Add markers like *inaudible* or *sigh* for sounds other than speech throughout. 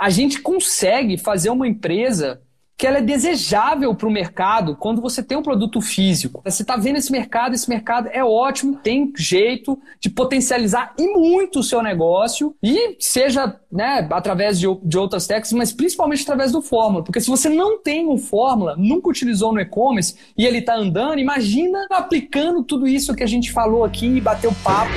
a gente consegue fazer uma empresa que ela é desejável para o mercado quando você tem um produto físico. Você está vendo esse mercado, esse mercado é ótimo, tem jeito de potencializar e muito o seu negócio, e seja né, através de, de outras técnicas, mas principalmente através do Fórmula. Porque se você não tem um Fórmula, nunca utilizou no e-commerce e ele está andando, imagina aplicando tudo isso que a gente falou aqui e bateu papo.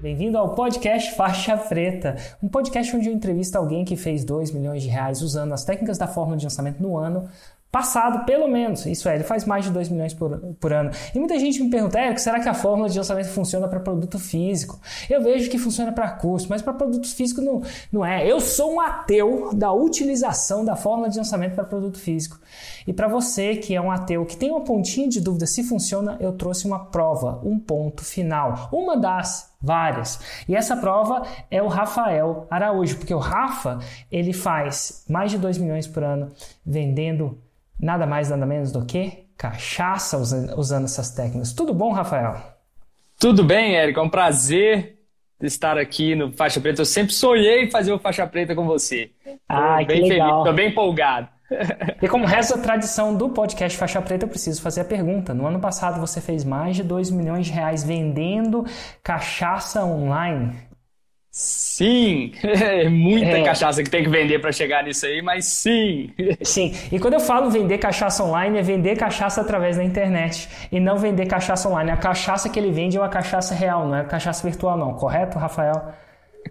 Bem-vindo ao podcast Faixa Preta, um podcast onde eu entrevisto alguém que fez 2 milhões de reais usando as técnicas da fórmula de lançamento no ano passado, pelo menos. Isso é, ele faz mais de 2 milhões por, por ano. E muita gente me pergunta, Érico, será que a fórmula de lançamento funciona para produto físico? Eu vejo que funciona para curso, mas para produto físico não, não é. Eu sou um ateu da utilização da fórmula de lançamento para produto físico. E para você que é um ateu, que tem uma pontinha de dúvida se funciona, eu trouxe uma prova, um ponto final. Uma das várias. E essa prova é o Rafael Araújo, porque o Rafa, ele faz mais de 2 milhões por ano vendendo nada mais, nada menos do que cachaça usando, essas técnicas. Tudo bom, Rafael? Tudo bem, Érico. É um prazer estar aqui no Faixa Preta. Eu sempre sonhei fazer o Faixa Preta com você. Ah, que legal. Estou bem empolgado. E como reza a tradição do podcast Faixa Preta, eu preciso fazer a pergunta. No ano passado você fez mais de 2 milhões de reais vendendo cachaça online. Sim, *laughs* é muita é. cachaça que tem que vender para chegar nisso aí, mas sim. *laughs* Sim, e quando eu falo vender cachaça online, é vender cachaça através da internet e não vender cachaça online. A cachaça que ele vende é uma cachaça real, não é cachaça virtual, não, correto, Rafael?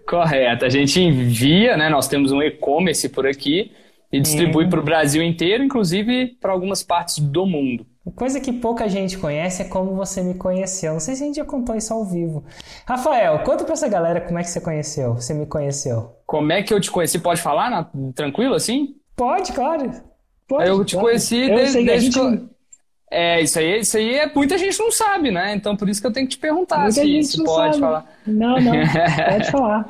Correto, a gente envia, né? Nós temos um e-commerce por aqui e distribui para o Brasil inteiro, inclusive para algumas partes do mundo. Coisa que pouca gente conhece é como você me conheceu. Não sei se a gente já contou isso ao vivo. Rafael, conta pra essa galera como é que você conheceu, você me conheceu. Como é que eu te conheci? Pode falar, na... tranquilo assim? Pode, claro. Pode, eu te pode. conheci eu desde, desde gente... que... É, isso aí, isso aí é, muita gente não sabe, né? Então por isso que eu tenho que te perguntar muita se, se pode sabe. falar. Não, não, *laughs* pode falar.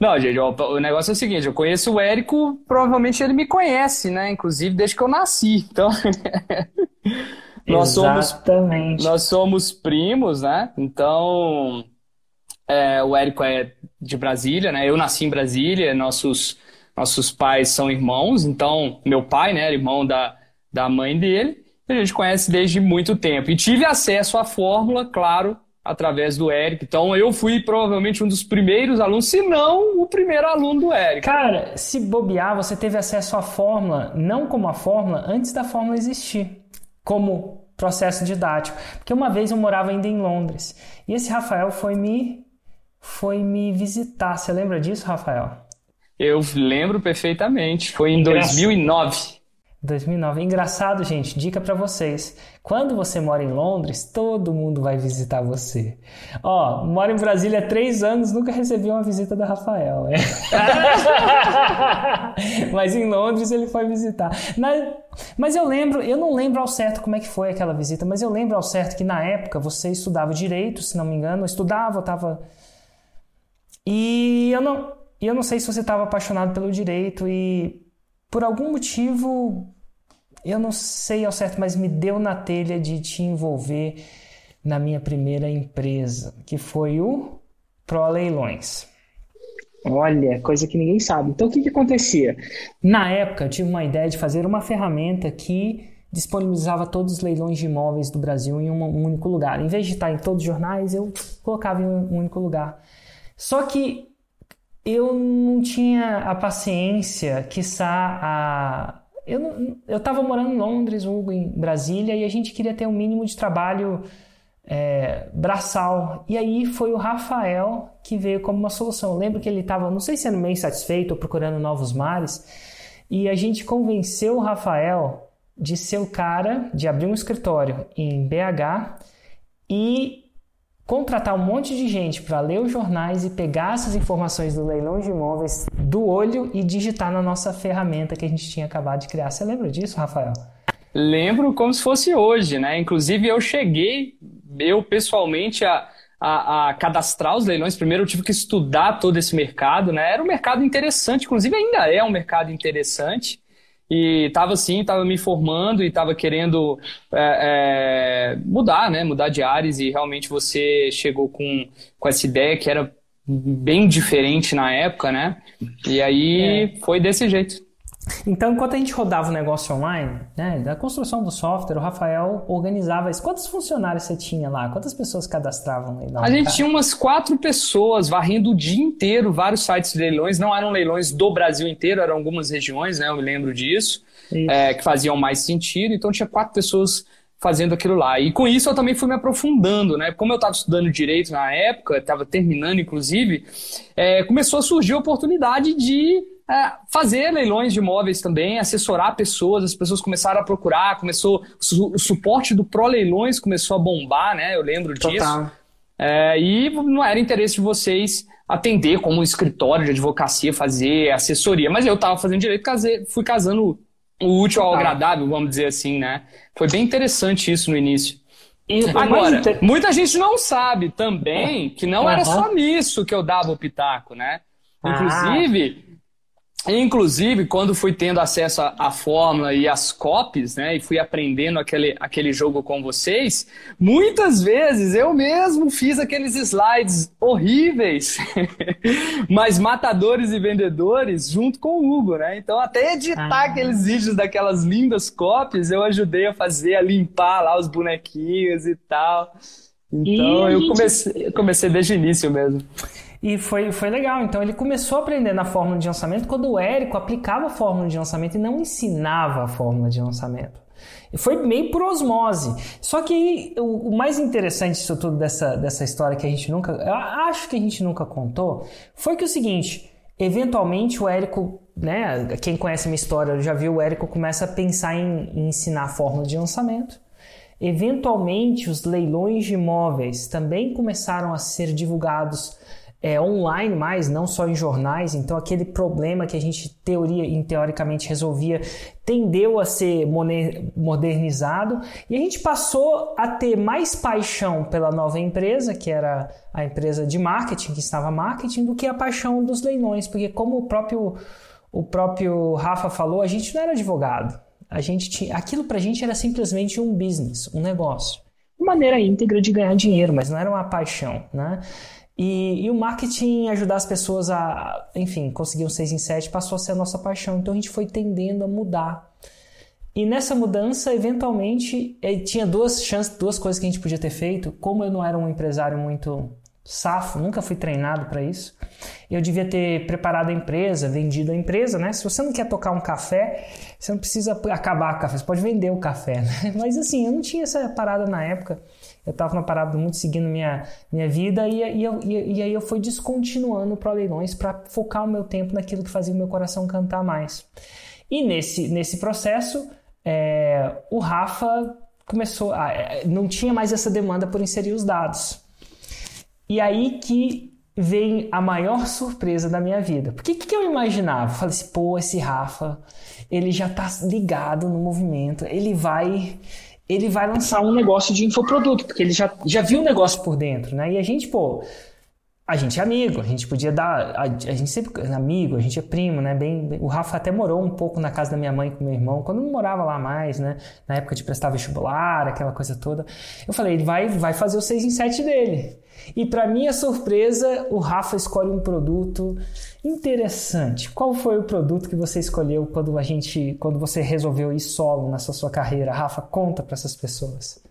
Não, gente, ó, o negócio é o seguinte, eu conheço o Érico, provavelmente ele me conhece, né? Inclusive desde que eu nasci. Então, *laughs* nós Exatamente. somos nós somos primos, né? Então, é, o Érico é de Brasília, né? Eu nasci em Brasília, nossos nossos pais são irmãos, então meu pai, né, era irmão da, da mãe dele, a gente conhece desde muito tempo. E tive acesso à fórmula, claro, através do Eric. Então eu fui provavelmente um dos primeiros alunos, se não o primeiro aluno do Eric. Cara, se bobear, você teve acesso à fórmula, não como a fórmula, antes da fórmula existir, como processo didático. Porque uma vez eu morava ainda em Londres e esse Rafael foi me foi me visitar. Você lembra disso, Rafael? Eu lembro perfeitamente. Foi em 2009. 2009. Engraçado, gente, dica para vocês. Quando você mora em Londres, todo mundo vai visitar você. Ó, moro em Brasília há três anos, nunca recebi uma visita da Rafael. Né? *laughs* Mas em Londres ele foi visitar. Na... Mas eu lembro, eu não lembro ao certo como é que foi aquela visita, mas eu lembro ao certo que na época você estudava direito, se não me engano, eu estudava, eu tava. E eu não, eu não sei se você estava apaixonado pelo direito e por algum motivo, eu não sei ao certo, mas me deu na telha de te envolver na minha primeira empresa, que foi o Pro Leilões. Olha, coisa que ninguém sabe. Então, o que, que acontecia? Na época, eu tive uma ideia de fazer uma ferramenta que disponibilizava todos os leilões de imóveis do Brasil em um único lugar. Em vez de estar em todos os jornais, eu colocava em um único lugar. Só que eu não tinha a paciência, quiçá a. Eu, não, eu tava morando em Londres, Hugo, em Brasília, e a gente queria ter um mínimo de trabalho é, braçal. E aí foi o Rafael que veio como uma solução. Eu lembro que ele estava, não sei se sendo meio insatisfeito ou procurando novos mares, e a gente convenceu o Rafael de ser o cara, de abrir um escritório em BH e contratar um monte de gente para ler os jornais e pegar essas informações do leilão de imóveis do olho e digitar na nossa ferramenta que a gente tinha acabado de criar. Você lembra disso, Rafael? Lembro como se fosse hoje, né? Inclusive eu cheguei, eu pessoalmente, a, a, a, cadastrar os leilões. Primeiro eu tive que estudar todo esse mercado, né? Era um mercado interessante, inclusive ainda é um mercado interessante. E estava assim, estava me formando e estava querendo é, é, mudar, né? Mudar de áreas e realmente você chegou com, com essa ideia que era bem diferente na época, né? E aí é. foi desse jeito. Então, enquanto a gente rodava o negócio online, né, da construção do software, o Rafael organizava isso. Quantos funcionários você tinha lá? Quantas pessoas cadastravam aí? A gente tinha umas quatro pessoas varrendo o dia inteiro vários sites de leilões. Não eram leilões do Brasil inteiro, eram algumas regiões, né? Eu me lembro disso, é, que faziam mais sentido. Então, tinha quatro pessoas fazendo aquilo lá. E com isso eu também fui me aprofundando, né? Como eu estava estudando direito na época, estava terminando inclusive, é, começou a surgir a oportunidade de fazer leilões de imóveis também, assessorar pessoas, as pessoas começaram a procurar, começou o suporte do Pro Leilões começou a bombar, né? Eu lembro Total. disso. É, e não era interesse de vocês atender como um escritório de advocacia, fazer assessoria, mas eu estava fazendo direito, casei, fui casando o útil ao agradável, vamos dizer assim, né? Foi bem interessante isso no início. E, Agora, inter... muita gente não sabe também que não uhum. era só nisso que eu dava o pitaco, né? Ah. Inclusive, quando fui tendo acesso à, fórmula e às copies, né, e fui aprendendo aquele, aquele jogo com vocês, muitas vezes eu mesmo fiz aqueles slides horríveis, *laughs* mas matadores e vendedores junto com o Hugo, né? Então, até editar ah. aqueles vídeos daquelas lindas copies, eu ajudei a fazer, a limpar lá os bonequinhos e tal. Então, e eu comecei, comecei desde o início mesmo. E foi, foi legal. Então ele começou a aprender na fórmula de lançamento quando o Érico aplicava a fórmula de lançamento e não ensinava a fórmula de lançamento. Foi meio por osmose. Só que o, o, mais interessante disso tudo, dessa, dessa história que a gente nunca. Eu acho que a gente nunca contou, foi que o seguinte: eventualmente o Érico, né? Quem conhece a minha história já viu, o Érico começa a pensar em, em ensinar a fórmula de lançamento. Eventualmente, os leilões de imóveis também começaram a ser divulgados é, online mais, não só em jornais. Então aquele problema que a gente teoria e teoricamente resolvia tendeu a ser modernizado e a gente passou a ter mais paixão pela nova empresa, que era a empresa de marketing, que estava marketing, do que a paixão dos leilões, porque como o próprio o próprio Rafa falou, a gente não era advogado. A gente tinha, aquilo pra gente era simplesmente um business, um negócio. Uma maneira íntegra de ganhar dinheiro, mas não era uma paixão, né? E, e, o marketing ajudar as pessoas a, enfim, conseguir um 6 em 7 passou a ser a nossa paixão. Então a gente foi tendendo a mudar. E nessa mudança, eventualmente, eh, tinha duas chances, duas coisas que a gente podia ter feito. Como eu não era um empresário muito safo, nunca fui treinado para isso, eu devia ter preparado a empresa, vendido a empresa, né? Se você não quer tocar um café, você não precisa acabar o café, você pode vender o café, *laughs* né? Mas assim, eu não tinha essa parada na época eu estava numa parada muito seguindo minha, minha vida e, e, eu, e, e aí eu fui descontinuando para leilões para focar o meu tempo naquilo que fazia o meu coração cantar mais. E nesse, nesse processo, é, o Rafa começou, a, é, não tinha mais essa demanda por inserir os dados. E aí que vem a maior surpresa da minha vida. Porque o que, que, eu imaginava? Eu falei assim, pô, esse Rafa, ele já tá ligado no movimento, ele vai ele vai lançar um negócio de infoproduto, porque ele já, já viu o negócio por dentro, né? E a gente, pô, a gente é amigo, a gente podia dar, a, a gente sempre é amigo, a gente é primo, né? Bem, o Rafa até morou um pouco na casa da minha mãe com meu irmão, quando não morava lá mais, né? Na época de prestar vestibular, aquela coisa toda. Eu falei, ele vai, vai fazer o 6 em 7 dele. E para minha surpresa, o Rafa escolhe um produto interessante. Qual foi o produto que você escolheu quando a gente, quando você resolveu ir solo nessa sua carreira? Rafa, conta para essas pessoas.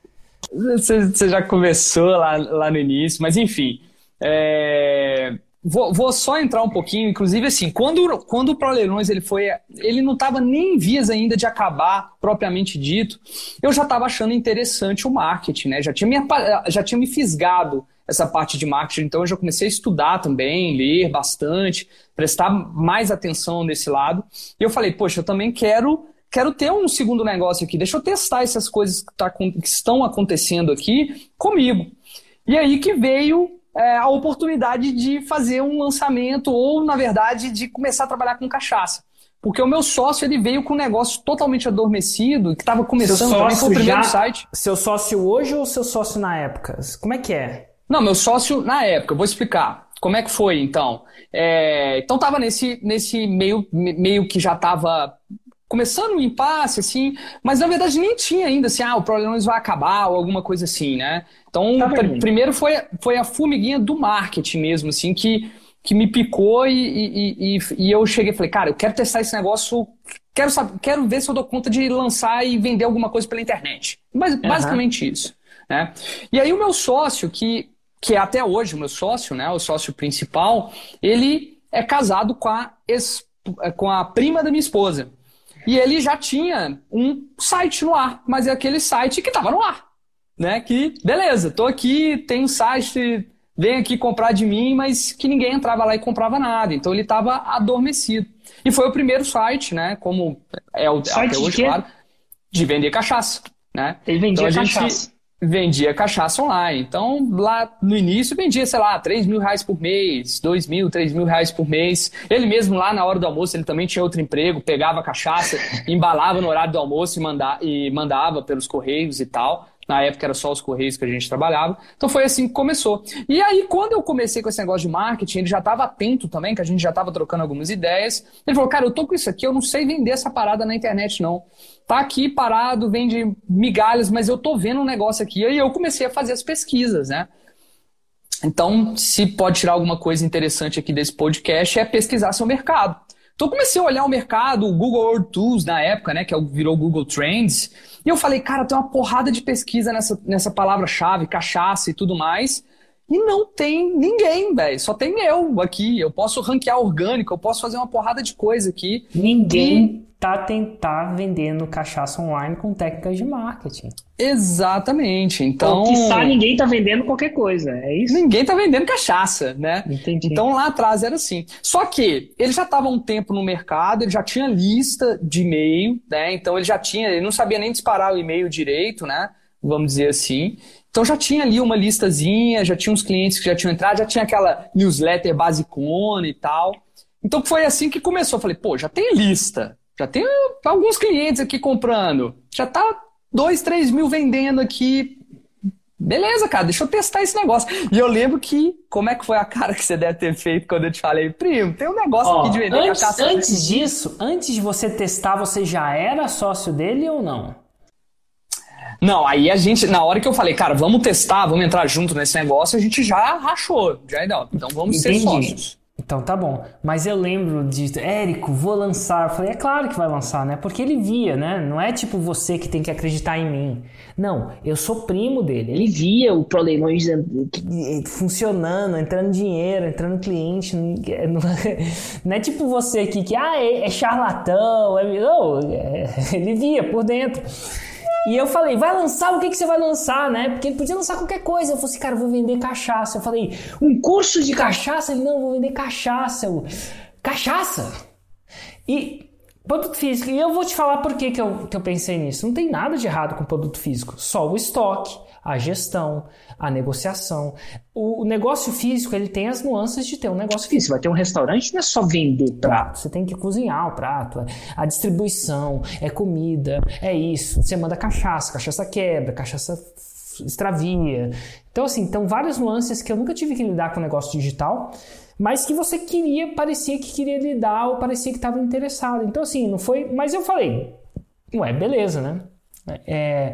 Você, já começou lá, lá no início, mas enfim. É... Vou, vou, só entrar um pouquinho, inclusive assim, quando, quando o ProLeilões ele foi, ele não estava nem em vias ainda de acabar, propriamente dito, eu já estava achando interessante o marketing, né? Já tinha me, já tinha me fisgado essa parte de marketing. Então eu já comecei a estudar também, ler bastante, prestar mais atenção nesse lado. E eu falei, poxa, eu também quero quero ter um segundo negócio aqui, deixa eu testar essas coisas que, tá, que estão acontecendo aqui comigo. E aí que veio é, a oportunidade de fazer um lançamento ou, na verdade, de começar a trabalhar com cachaça. Porque o meu sócio ele veio com um negócio totalmente adormecido, que estava começando seu também, foi o primeiro já, site. Seu sócio hoje ou seu sócio na época? Como é que é? Não, meu sócio na época, eu vou explicar. Como é que foi, então? É, então tava nesse, nesse meio, meio que já tava começando um impasse, assim, mas na verdade nem tinha ainda, assim, ah, o Proleões vai acabar ou alguma coisa assim, né? Então, tá pr primeiro foi, foi a formiguinha do marketing mesmo, assim, que, que me picou e, e, e, e eu cheguei e falei, cara, eu quero testar esse negócio, quero, saber, quero ver se eu dou conta de lançar e vender alguma coisa pela internet. Mas, uhum. Basicamente isso, né? E aí o meu sócio, que, que é até hoje o meu sócio, né, o sócio principal, ele é casado com a, com a prima da minha esposa. E ele já tinha um site no ar, mas é aquele site que estava no ar. Né? Que, beleza, tô aqui, tem um site, vem aqui comprar de mim, mas que ninguém entrava lá e comprava nada. Então ele estava adormecido. E foi o primeiro site, né? Como é o site até hoje, claro, de vender cachaça. Né? Ele vendia então, cachaça. Gente, vendia cachaça online. Então, lá no início, vendia, sei lá, 3 mil reais por mês, 2 mil, 3 mil reais por mês. Ele mesmo, lá na hora do almoço, ele também tinha outro emprego, pegava cachaça, *laughs* embalava no horário do almoço e, manda e mandava pelos correios e tal. Na época era só os correios que a gente trabalhava. Então foi assim que começou. E aí, quando eu comecei com esse negócio de marketing, ele já estava atento também, que a gente já estava trocando algumas ideias. Ele falou, cara, eu tô com isso aqui, eu não sei vender essa parada na internet, não. Tá aqui parado, vende migalhas, mas eu tô vendo um negócio aqui. E aí eu comecei a fazer as pesquisas, né? Então, se pode tirar alguma coisa interessante aqui desse podcast, é pesquisar seu mercado. Então, eu comecei a olhar o mercado, o Google World Tools na época, né, que é virou Google Trends, e eu falei, cara, tem uma porrada de pesquisa nessa, nessa palavra-chave, cachaça e tudo mais. E não tem ninguém, velho. Só tem eu aqui. Eu posso ranquear orgânico, eu posso fazer uma porrada de coisa aqui. Ninguém tá tentar vendendo cachaça online com técnicas de marketing. Exatamente. Então, que está ninguém tá vendendo qualquer coisa, é isso? Ninguém tá vendendo cachaça, né? Entendi. Então lá atrás era assim. Só que ele já estava um tempo no mercado, ele já tinha lista de e-mail, né? Então ele já tinha, ele não sabia nem disparar o e-mail direito, né? Vamos dizer assim. Então já tinha ali uma listazinha, já tinha uns clientes que já tinham entrado, já tinha aquela newsletter basicona e tal. Então foi assim que começou. Eu falei, pô, já tem lista. Já tem alguns clientes aqui comprando. Já tá 2, 3 mil vendendo aqui. Beleza, cara, deixa eu testar esse negócio. E eu lembro que, como é que foi a cara que você deve ter feito quando eu te falei, primo, tem um negócio Ó, aqui de vender antes, cachaça. Antes disso, antes de você testar, você já era sócio dele ou não? Não, aí a gente, na hora que eu falei, cara, vamos testar, vamos entrar junto nesse negócio, a gente já rachou, já é Então vamos Entendi. ser sócios. Então tá bom. Mas eu lembro de, Érico, vou lançar. Eu falei, é claro que vai lançar, né? Porque ele via, né? Não é tipo você que tem que acreditar em mim. Não, eu sou primo dele. Ele via o ProLeilões funcionando, entrando dinheiro, entrando cliente. *laughs* Não é tipo você aqui que, ah, é, é charlatão. É... Não, é... *laughs* ele via por dentro. E eu falei, vai lançar, o que, que você vai lançar, né? Porque ele podia lançar qualquer coisa. Eu falei assim, cara, eu vou vender cachaça. Eu falei, um curso de cachaça? Ele, não, eu vou vender cachaça. Eu, cachaça? E produto físico. E eu vou te falar por que, que, eu, que eu pensei nisso. Não tem nada de errado com produto físico. Só o estoque, a gestão, a negociação. O negócio físico, ele tem as nuances de ter um negócio físico. Você vai ter um restaurante, não é só vender prato. Você tem que cozinhar o prato. É a distribuição, é comida, é isso. Você manda cachaça, cachaça quebra, cachaça extravia. Então, assim, então várias nuances que eu nunca tive que lidar com o negócio digital, mas que você queria, parecia que queria lidar ou parecia que estava interessado. Então, assim, não foi. Mas eu falei, ué, beleza, né? É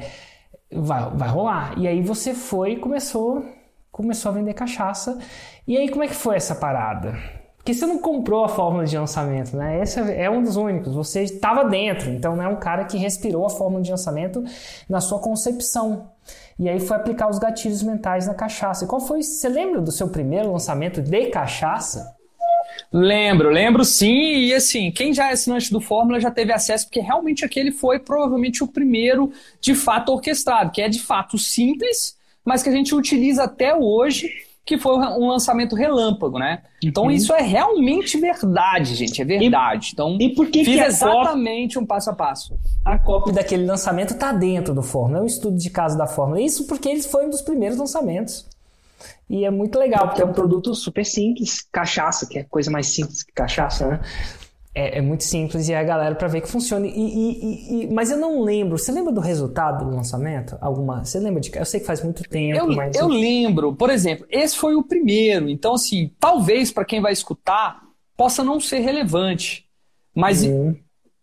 vai, vai rolar. E aí você foi e começou, começou a vender cachaça. E aí como é que foi essa parada? Porque você não comprou a fórmula de lançamento, né? Esse é um dos únicos. Você estava dentro, então não é um cara que respirou a fórmula de lançamento na sua concepção. E aí foi aplicar os gatilhos mentais na cachaça. E qual foi? Você lembra do seu primeiro lançamento de cachaça? Lembro, lembro sim. E assim, quem já é assinante do Fórmula já teve acesso, porque realmente aquele foi provavelmente o primeiro de fato orquestrado, que é de fato simples, mas que a gente utiliza até hoje, que foi um lançamento relâmpago, né? Então uhum. isso é realmente verdade, gente, é verdade. Então e por que fiz que exatamente um passo a passo. A cópia daquele lançamento está dentro do Fórmula, é um estudo de caso da Fórmula. Isso porque ele foi um dos primeiros lançamentos. E é muito legal, porque é um produto super simples, cachaça, que é coisa mais simples que cachaça, né? É, é muito simples e é a galera para ver que funciona. E, e, e, mas eu não lembro. Você lembra do resultado do lançamento? Alguma? Você lembra de? Eu sei que faz muito tempo, eu, mas eu lembro. Por exemplo, esse foi o primeiro. Então, assim, talvez para quem vai escutar possa não ser relevante, mas uhum.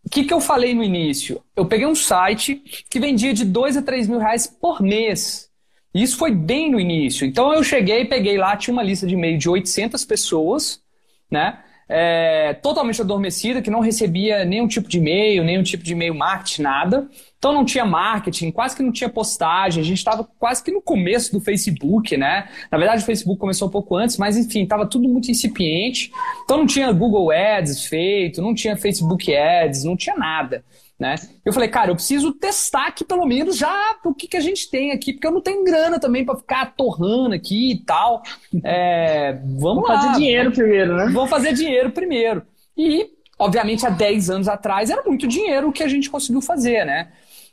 o que, que eu falei no início? Eu peguei um site que vendia de 2 a 3 mil reais por mês. E isso foi bem no início. Então eu cheguei, peguei lá, tinha uma lista de e-mail de 800 pessoas, né? É, totalmente adormecida, que não recebia nenhum tipo de e-mail, nenhum tipo de e-mail marketing, nada. Então não tinha marketing, quase que não tinha postagem, a gente estava quase que no começo do Facebook, né? Na verdade o Facebook começou um pouco antes, mas enfim, estava tudo muito incipiente. Então não tinha Google Ads feito, não tinha Facebook Ads, não tinha nada. Né? Eu falei, cara, eu preciso testar aqui pelo menos já o que, que a gente tem aqui, porque eu não tenho grana também para ficar torrando aqui e tal. É, vamos, vamos lá. fazer dinheiro primeiro, né? Vamos fazer dinheiro primeiro. E, obviamente, há 10 anos atrás era muito dinheiro o que a gente conseguiu fazer, né?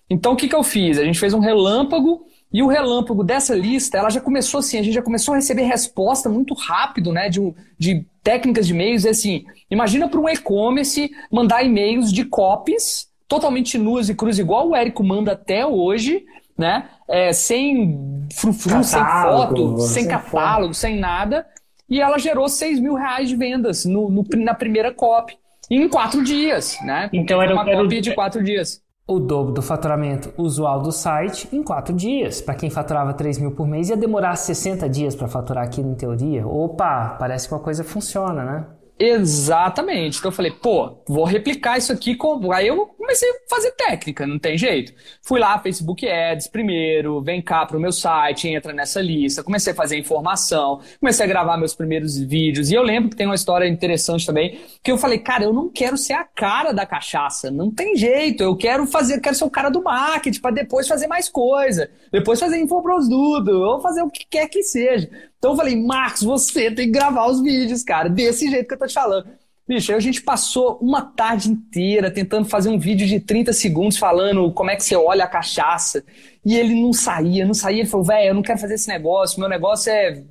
Então, o que, que eu fiz? A gente fez um relâmpago e o relâmpago dessa lista, ela já começou assim, a gente já começou a receber resposta muito rápido, né, de, de técnicas de e-mails, assim, imagina para um e-commerce mandar e-mails de copies totalmente nuas e cruz, igual o Érico manda até hoje, né, é, sem frufru, sem foto, sem, sem catálogo, foto. sem nada, e ela gerou 6 mil reais de vendas no, no na primeira copy, em quatro dias, né, então era uma copy de quatro dias o dobro do faturamento usual do site em quatro dias. Para quem faturava 3 mil por mês, ia demorar 60 dias para faturar aqui em teoria. Opa, parece que uma coisa funciona, né? Exatamente. Então eu falei, pô, vou replicar isso aqui. Com... Aí eu comecei a fazer técnica, não tem jeito. Fui lá, Facebook Ads primeiro, vem cá pro meu site, entra nessa lista. Comecei a fazer informação, comecei a gravar meus primeiros vídeos. E eu lembro que tem uma história interessante também, que eu falei, cara, eu não quero ser a cara da cachaça, não tem jeito. Eu quero fazer, quero ser o cara do marketing para depois fazer mais coisa, depois fazer infoproduto, ou fazer o que quer que seja. Então eu falei, Marcos, você tem que gravar os vídeos, cara, desse jeito que eu tô te falando. Bicho, aí a gente passou uma tarde inteira tentando fazer um vídeo de 30 segundos falando como é que você olha a cachaça. E ele não saía, não saía. Ele falou, velho, eu não quero fazer esse negócio. Meu negócio é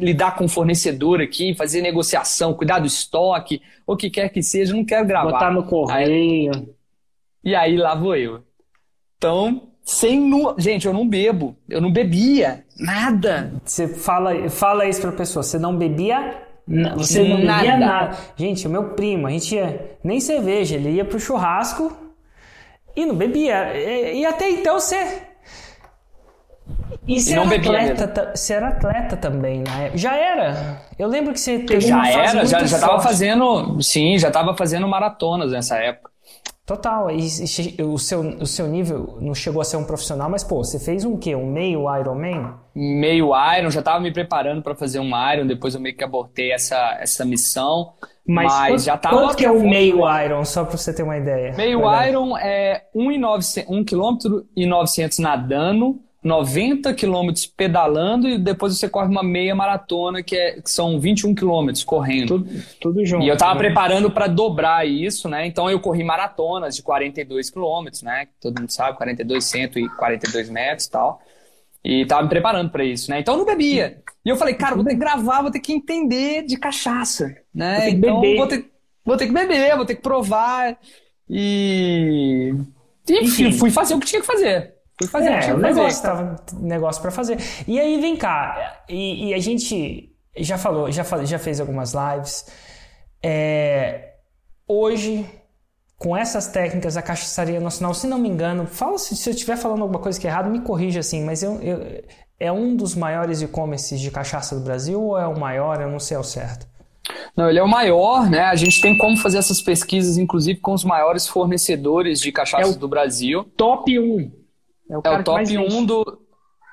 lidar com o fornecedor aqui, fazer negociação, cuidar do estoque, o que quer que seja, não quero gravar. Botar no correio. Aí, e aí lá vou eu. Então, sem nu... Gente, eu não bebo. Eu não bebia. Nada. Você fala, fala isso pra pessoa. Você não bebia você não nada. bebia nada. Gente, o meu primo, a gente ia nem cerveja, ele ia pro churrasco e não bebia. E, e até então você. E você, era atleta, você era atleta também, né? Já era. Eu lembro que você teve Já era, já, já tava fazendo. Sim, já tava fazendo maratonas nessa época. Total, e, e, o, seu, o seu nível não chegou a ser um profissional, mas pô, você fez um quê? Um meio Ironman? Meio Iron, já estava me preparando para fazer um Iron, depois eu meio que abortei essa, essa missão. Mas, mas quanto, já tava. Quanto que é o meio Iron, só para você ter uma ideia? Meio Iron é 1,900, km e 900 nadando, 90 quilômetros pedalando e depois você corre uma meia maratona que, é, que são 21 quilômetros correndo. Tudo, tudo junto. E eu tava né? preparando para dobrar isso, né? Então eu corri maratonas de 42 quilômetros, né? Todo mundo sabe, 42, 142 metros e tal. E tava me preparando para isso, né? Então eu não bebia. E eu falei, cara, vou ter que gravar, vou ter que entender de cachaça, né? Então beber. vou ter, vou ter que beber, vou ter que provar. E. Enfim, Enfim. fui fazer o que tinha que fazer. Fui fazer é, tinha fazer. Negócio, tava negócio para fazer. E aí, vem cá, e, e, a gente já falou, já, já fez algumas lives. É, hoje com essas técnicas a cachaçaria nacional, se não me engano, fala se, se eu estiver falando alguma coisa que é errado, me corrija assim, mas eu, eu, é um dos maiores e-commerces de cachaça do Brasil ou é o maior? Eu não sei ao certo. Não, ele é o maior, né? A gente tem como fazer essas pesquisas, inclusive com os maiores fornecedores de cachaças é do Brasil. Top 1. É o, é o top 1 do,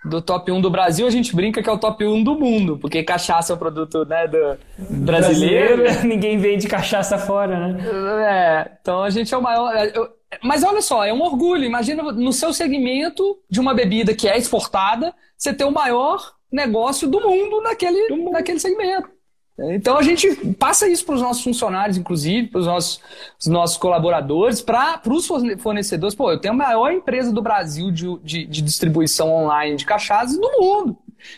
do top 1 do Brasil, a gente brinca que é o top 1 do mundo, porque cachaça é o produto né, do brasileiro. brasileiro. *laughs* Ninguém vende cachaça fora, né? É, então a gente é o maior. É, mas olha só, é um orgulho. Imagina no seu segmento de uma bebida que é exportada, você ter o maior negócio do mundo naquele, do mundo. naquele segmento. Então a gente passa isso para os nossos funcionários, inclusive, para os nossos, nossos colaboradores, para os fornecedores. Pô, eu tenho a maior empresa do Brasil de, de, de distribuição online de cachaças do mundo.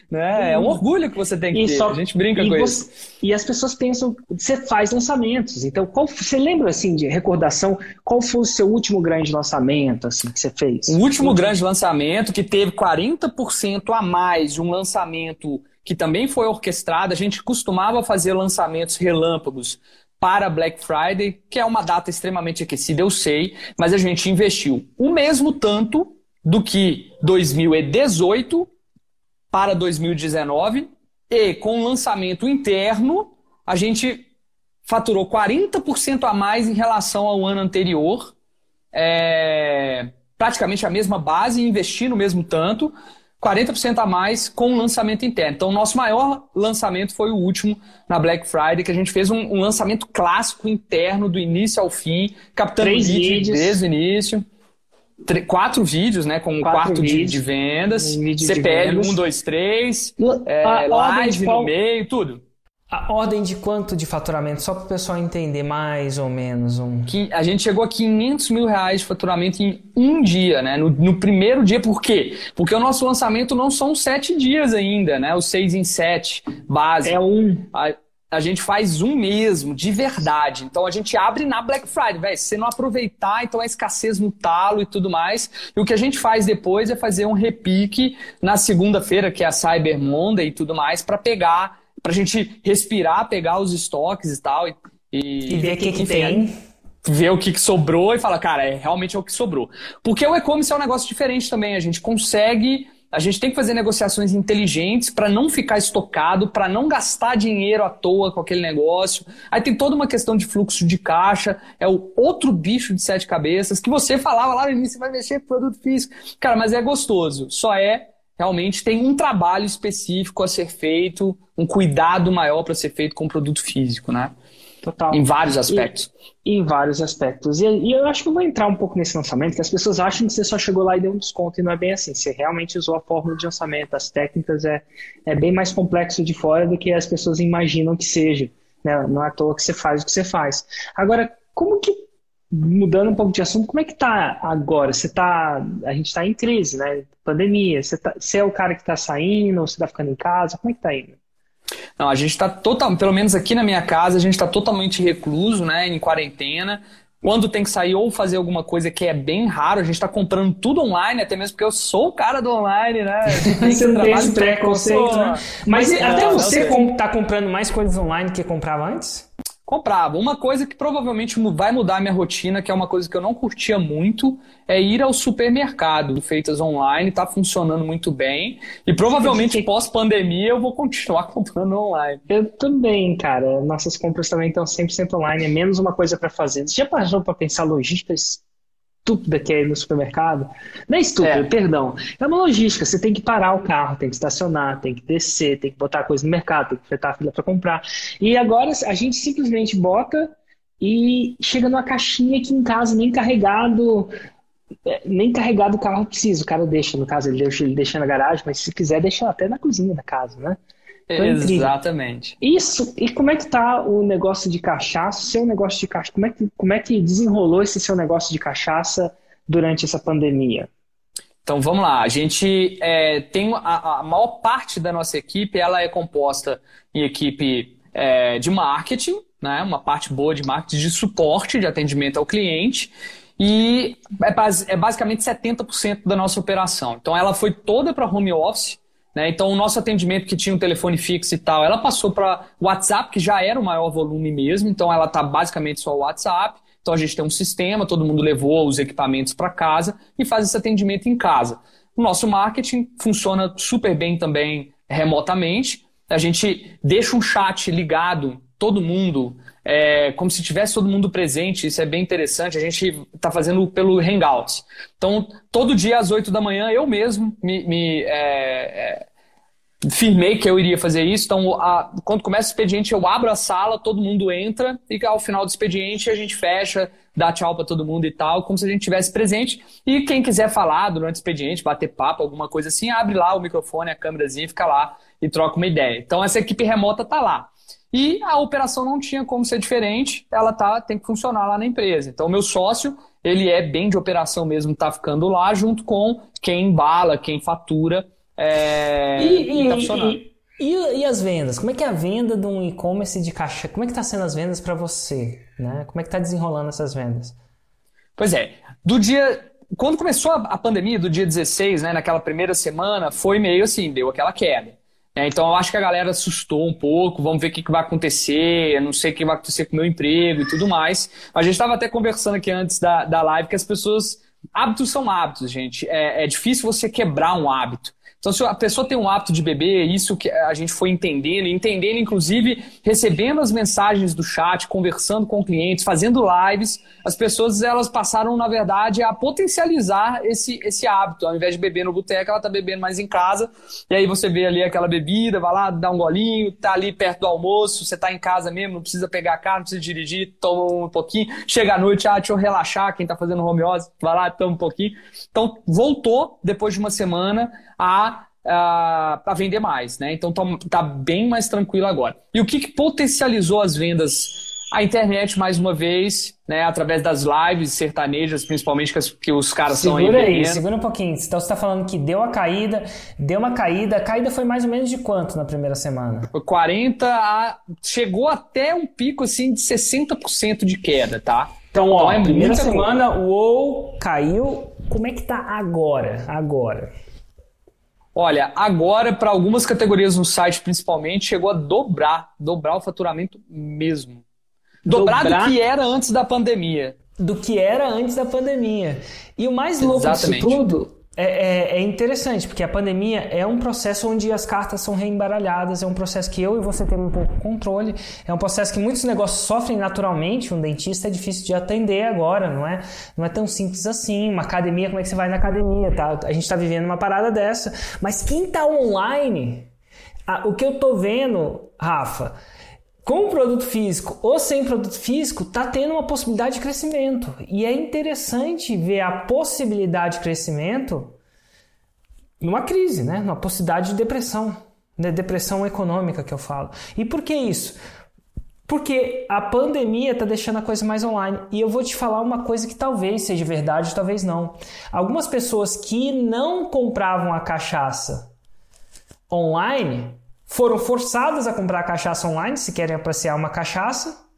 Né? É um orgulho que você tem que e ter. Só, a gente brinca com você, isso. E as pessoas pensam, você faz lançamentos. Então, qual, você lembra assim de recordação? Qual foi o seu último grande lançamento assim que você fez? O último grande lançamento que teve 40% a mais de um lançamento que também foi orquestrada. A gente costumava fazer lançamentos relâmpagos para Black Friday, que é uma data extremamente aquecida, eu sei, mas a gente investiu o mesmo tanto do que 2018 para 2019 e com lançamento interno a gente faturou 40% a mais em relação ao ano anterior, é, praticamente a mesma base, investindo o mesmo tanto, 40% a mais com lançamento interno. Então, o nosso maior lançamento foi o último na Black Friday, que a gente fez um, um lançamento clássico interno do início ao fim, captando Três vídeos desde o início quatro vídeos, né? Com quatro quarto de, de, vendas, CPL 1, 2, 3, live no meio, tudo. A ordem de quanto de faturamento? Só para o pessoal entender mais ou menos. Um... A gente chegou a 500 mil reais de faturamento em um dia, né? No, no, primeiro dia, por quê? Porque o nosso lançamento não são sete dias ainda, né? O seis em sete, base. É um. A, a gente faz um mesmo, de verdade. Então a gente abre na Black Friday, velho. Se você não aproveitar, então é escassez no talo e tudo mais. E o que a gente faz depois é fazer um repique na segunda-feira, que é a Cyber Monday e tudo mais, para pegar, pra gente respirar, pegar os estoques e tal. E, e, e ver o que, que, tem. Ver o que, que sobrou e falar, cara, é realmente é o que sobrou. Porque o e-commerce é um negócio diferente também. A gente consegue a gente tem que fazer negociações inteligentes para não ficar estocado, para não gastar dinheiro à toa com aquele negócio. Aí tem toda uma questão de fluxo de caixa, é o outro bicho de sete cabeças que você falava lá no início, vai mexer com produto físico. Cara, mas é gostoso. Só é realmente tem um trabalho específico a ser feito, um cuidado maior para ser feito com o produto físico, né? Total. Em vários aspectos. E, em vários aspectos. E, e, eu acho que eu vou entrar um pouco nesse lançamento, que as pessoas acham que você só chegou lá e deu um desconto, e não é bem assim. Você realmente usou a fórmula de lançamento, as técnicas, é, é bem mais complexo de fora do que as pessoas imaginam que seja. Né? Não é à toa que você faz o que você faz. Agora, como que, mudando um pouco de assunto, como é que tá agora? Você tá, a gente está em crise, né? Pandemia. Você, tá, você é o cara que está saindo, ou você está ficando em casa? Como é que tá indo? Não, a gente está total, pelo menos aqui na minha casa, a gente está totalmente recluso, né, em quarentena. Quando tem que sair ou fazer alguma coisa que é bem raro, a gente está comprando tudo online, até mesmo porque eu sou o cara do online, né? *laughs* Você não tem esse preconceito, né? Mas não, até você está comprando mais coisas online que comprava antes? Comprava. Uma coisa que provavelmente vai mudar a minha rotina, que é uma coisa que eu não curtia muito, é ir ao supermercado, feitas online, está funcionando muito bem. E provavelmente pós-pandemia eu vou continuar *laughs* comprando online. Eu também, cara. Nossas compras também estão 100% online, é menos uma coisa para fazer. Você já passou para pensar logísticas estúpida que é ir no supermercado. Não é estúpida, é. perdão. É uma logística. Você tem que parar o carro, tem que estacionar, tem que descer, tem que botar coisa no mercado, tem que fretar a fila para comprar. E agora a gente simplesmente bota e chega numa caixinha aqui em casa, nem carregado. É, nem carregado o carro precisa. O cara deixa, no caso, ele deixa, ele deixa na garagem, mas se quiser, deixa até na cozinha da casa, né? Então, Exatamente. Isso, e como é que tá o negócio de cachaça, seu negócio de cachaça, como é que, como é que desenrolou esse seu negócio de cachaça durante essa pandemia? Então vamos lá, a gente é, tem a, a, maior parte da nossa equipe, ela é composta em equipe é, de marketing, né, uma parte boa de marketing, de suporte, de atendimento ao cliente, e é, é basicamente 70% da nossa operação. Então ela foi toda para home office, né? Então, o nosso atendimento que tinha um telefone fixo e tal, ela passou para WhatsApp, que já era o maior volume mesmo, então ela está basicamente só o WhatsApp. Então, a gente tem um sistema, todo mundo levou os equipamentos para casa e faz esse atendimento em casa. O nosso marketing funciona super bem também remotamente. A gente deixa um chat ligado, todo mundo, é, como se tivesse todo mundo presente. Isso é bem interessante. A gente está fazendo pelo Hangouts. Então, todo dia às 8 da manhã, eu mesmo me, me é, é, firmei que eu iria fazer isso. Então, a, quando começa o expediente, eu abro a sala, todo mundo entra e ao final do expediente a gente fecha, dá tchau para todo mundo e tal, como se a gente tivesse presente. E quem quiser falar durante o expediente, bater papo, alguma coisa assim, abre lá o microfone, a câmerazinha, fica lá e troca uma ideia. Então, essa equipe remota está lá. E a operação não tinha como ser diferente, ela tá, tem que funcionar lá na empresa. Então, o meu sócio, ele é bem de operação mesmo, tá ficando lá, junto com quem embala, quem fatura. É, e, e, tá funcionando. E, e, e, as vendas? Como é que é a venda de um e-commerce de caixa? Como é que está sendo as vendas para você? Né? Como é que está desenrolando essas vendas? Pois é, do dia. Quando começou a pandemia, do dia 16, né, naquela primeira semana, foi meio assim, deu aquela queda. É, então eu acho que a galera assustou um pouco, vamos ver o que, que vai acontecer, eu não sei o que vai acontecer com o meu emprego e tudo mais. A gente estava até conversando aqui antes da, da live que as pessoas. Hábitos são hábitos, gente. É, é difícil você quebrar um hábito. Então, se a pessoa tem um hábito de beber, isso que a gente foi entendendo, entendendo, inclusive, recebendo as mensagens do chat, conversando com clientes, fazendo lives, as pessoas elas passaram, na verdade, a potencializar esse, esse hábito. Ao invés de beber no boteco, ela está bebendo mais em casa. E aí você vê ali aquela bebida, vai lá, dá um golinho, tá ali perto do almoço, você está em casa mesmo, não precisa pegar carro, não precisa dirigir, toma um pouquinho. Chega à noite, ah, deixa eu relaxar, quem está fazendo home office, vai lá, toma um pouquinho. Então, voltou, depois de uma semana, a, a, a vender mais, né? Então tá, tá, bem mais tranquilo agora. E o que, que potencializou as vendas? A internet, mais uma vez, né, através das lives sertanejas, principalmente que, as, que os caras estão aí. Segura aí, segura um pouquinho. Então você está falando que deu a caída, deu uma caída. A caída foi mais ou menos de quanto na primeira semana? Foi 40 a. Chegou até um pico assim de 60% de queda, tá? Então, ó, então, é primeira semana o UOL caiu. Como é que tá agora? Agora. Olha, agora para algumas categorias no site principalmente chegou a dobrar, dobrar o faturamento mesmo. Dobrar, dobrar do que era antes da pandemia. Do que era antes da pandemia. E o mais louco Exatamente. disso tudo é, é, é, interessante, porque a pandemia é um processo onde as cartas são reembaralhadas, é um processo que eu e você temos um pouco controle, é um processo que muitos negócios sofrem naturalmente, um dentista é difícil de atender agora, não é, não é tão simples assim, uma academia, como é que você vai na academia, tá? A gente está vivendo uma parada dessa, mas quem está online, o que eu tô vendo, Rafa, com produto físico ou sem produto físico, está tendo uma possibilidade de crescimento. E é interessante ver a possibilidade de crescimento numa crise, né? numa possibilidade de depressão, né? depressão econômica que eu falo. E por que isso? Porque a pandemia está deixando a coisa mais online. E eu vou te falar uma coisa que talvez seja verdade, talvez não. Algumas pessoas que não compravam a cachaça online foram forçadas a comprar cachaça online se querem apreciar uma cachaça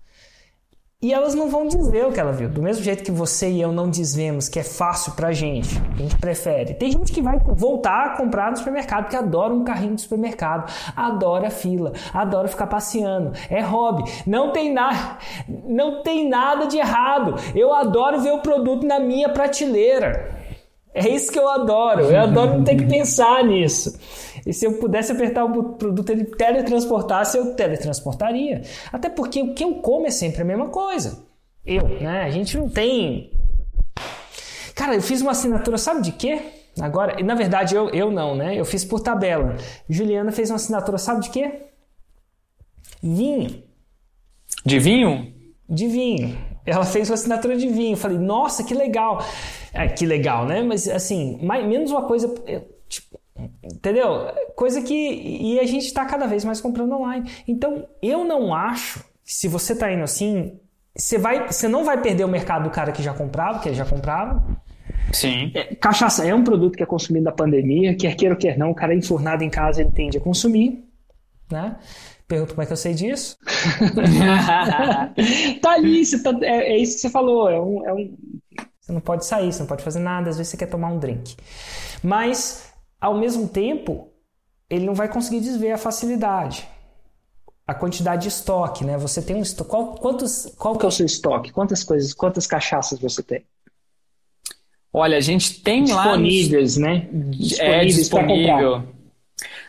e elas não vão dizer o que ela viu. Do mesmo jeito que você e eu não dizemos que é fácil pra gente, a gente prefere. Tem gente que vai voltar a comprar no supermercado porque adora um carrinho de supermercado, adora fila, adora ficar passeando. É hobby. Não tem nada, não tem nada de errado. Eu adoro ver o produto na minha prateleira. É isso que eu adoro. Eu adoro não ter que pensar nisso. E se eu pudesse apertar o produto ele teletransportasse, eu teletransportaria. Até porque o que eu como é sempre a mesma coisa. Eu, né? A gente não tem. Cara, eu fiz uma assinatura, sabe de quê? Agora, na verdade, eu, eu não, né? Eu fiz por tabela. Juliana fez uma assinatura, sabe de quê? Vinho. De vinho? De vinho. Ela fez uma assinatura de vinho. Eu falei, nossa, que legal. É, que legal, né? Mas assim, mais, menos uma coisa. Tipo, Entendeu? Coisa que. E a gente está cada vez mais comprando online. Então, eu não acho que se você está indo assim, você, vai, você não vai perder o mercado do cara que já comprava, que ele já comprava. Sim. É, cachaça é um produto que é consumido na pandemia, quer queira ou quer não, o cara é enfurnado em casa, ele tende a consumir. Né? Pergunta como é que eu sei disso. *laughs* tá ali, tá, é, é, isso que você falou. É um, é um... Você não pode sair, você não pode fazer nada, às vezes você quer tomar um drink. Mas ao mesmo tempo, ele não vai conseguir desver a facilidade. A quantidade de estoque, né? Você tem um estoque. Qual, quantos, qual que é o seu estoque? Quantas coisas, quantas cachaças você tem? Olha, a gente tem disponíveis, lá. né? Disponíveis é disponível.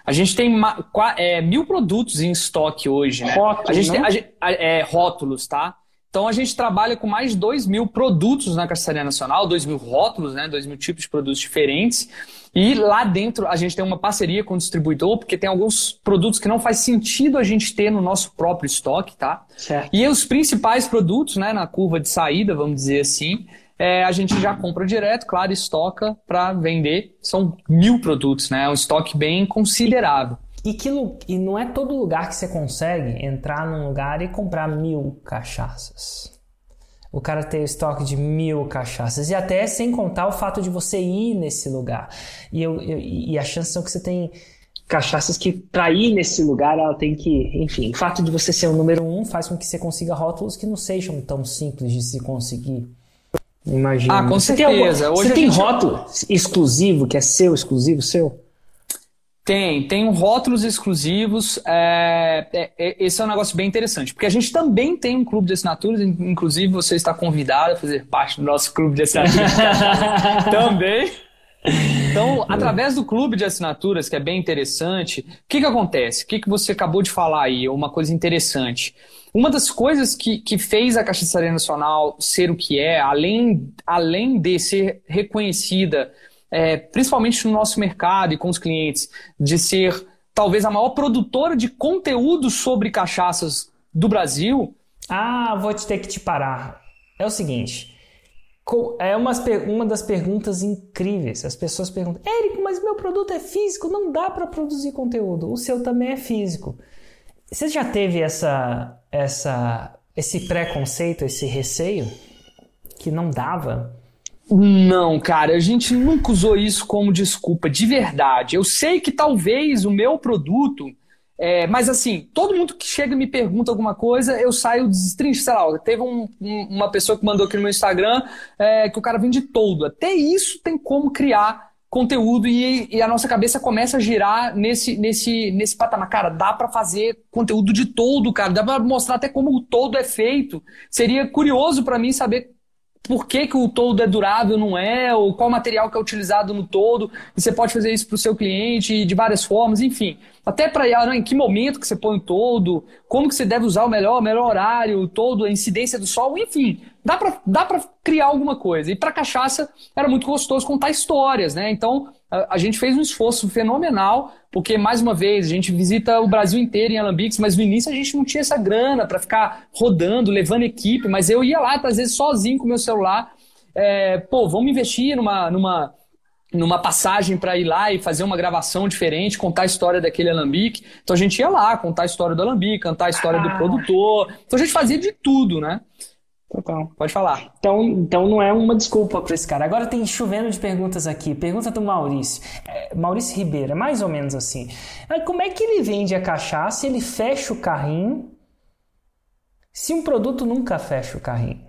A gente tem é, mil produtos em estoque hoje, né? Rótulos, a gente tem, a, é, rótulos, tá? Então a gente trabalha com mais de 2 mil produtos na Caçaria Nacional, 2 mil rótulos, né? 2 mil tipos de produtos diferentes. E lá dentro a gente tem uma parceria com o distribuidor, porque tem alguns produtos que não faz sentido a gente ter no nosso próprio estoque, tá? Certo. E os principais produtos, né, na curva de saída, vamos dizer assim, é, a gente já compra direto, claro, estoca para vender. São mil produtos, né? É um estoque bem considerável. E, que, e não é todo lugar que você consegue entrar num lugar e comprar mil cachaças o cara ter estoque de mil cachaças. E até sem contar o fato de você ir nesse lugar. E, eu, eu e a chance são que você tem cachaças que para ir nesse lugar ela tem que, enfim, o fato de você ser o número um faz com que você consiga rótulos que não sejam tão simples de se conseguir. Imagina. Ah, com você certeza. Tem algum, você tem gente... rótulo exclusivo que é seu, exclusivo seu? Tem, tem rótulos exclusivos. É, é, é, esse é um negócio bem interessante, porque a gente também tem um clube de assinaturas, inclusive você está convidado a fazer parte do nosso clube de assinaturas *laughs* também. Então, através do clube de assinaturas, que é bem interessante, o que, que acontece? O que, que você acabou de falar aí? Uma coisa interessante. Uma das coisas que, que fez a Cachaçaria Nacional ser o que é, além, além de ser reconhecida é, principalmente no nosso mercado e com os clientes, de ser talvez a maior produtora de conteúdo sobre cachaças do Brasil. Ah, vou te ter que te parar. É o seguinte. É uma, uma das perguntas incríveis. As pessoas perguntam: Érico, mas meu produto é físico, não dá para produzir conteúdo. O seu também é físico. Você já teve essa, essa, esse preconceito, esse receio que não dava? Não, cara, a gente nunca usou isso como desculpa, de verdade. Eu sei que talvez o meu produto. É, mas assim, todo mundo que chega e me pergunta alguma coisa, eu saio destrincho, sei lá, teve um, um, uma pessoa que mandou aqui no meu Instagram é, que o cara vende todo. Até isso tem como criar conteúdo e, e, a nossa cabeça começa a girar nesse, nesse, nesse patamar. Cara, dá para fazer conteúdo de todo, cara, dá para mostrar até como o todo é feito. Seria curioso para mim saber por que, que o todo é durável, não é, ou qual material que é utilizado no todo, e você pode fazer isso para o seu cliente de várias formas, enfim. Até para né, em que momento que você põe o todo, como que você deve usar o melhor, o melhor horário, o todo, a incidência do sol, enfim. Dá para dá criar alguma coisa. E para cachaça era muito gostoso contar histórias, né? Então a, a gente fez um esforço fenomenal, porque, mais uma vez, a gente visita o Brasil inteiro em Alambiques, mas no início a gente não tinha essa grana para ficar rodando, levando equipe, mas eu ia lá, às vezes, sozinho com o meu celular. É, pô, vamos investir numa, numa, numa passagem para ir lá e fazer uma gravação diferente, contar a história daquele alambique. Então a gente ia lá contar a história do alambique, cantar a história ah. do produtor. Então a gente fazia de tudo, né? Total. Pode falar. Então, então não é uma desculpa para esse cara. Agora tem chovendo de perguntas aqui. Pergunta do Maurício. É, Maurício Ribeiro, é mais ou menos assim. Como é que ele vende a cachaça ele fecha o carrinho se um produto nunca fecha o carrinho?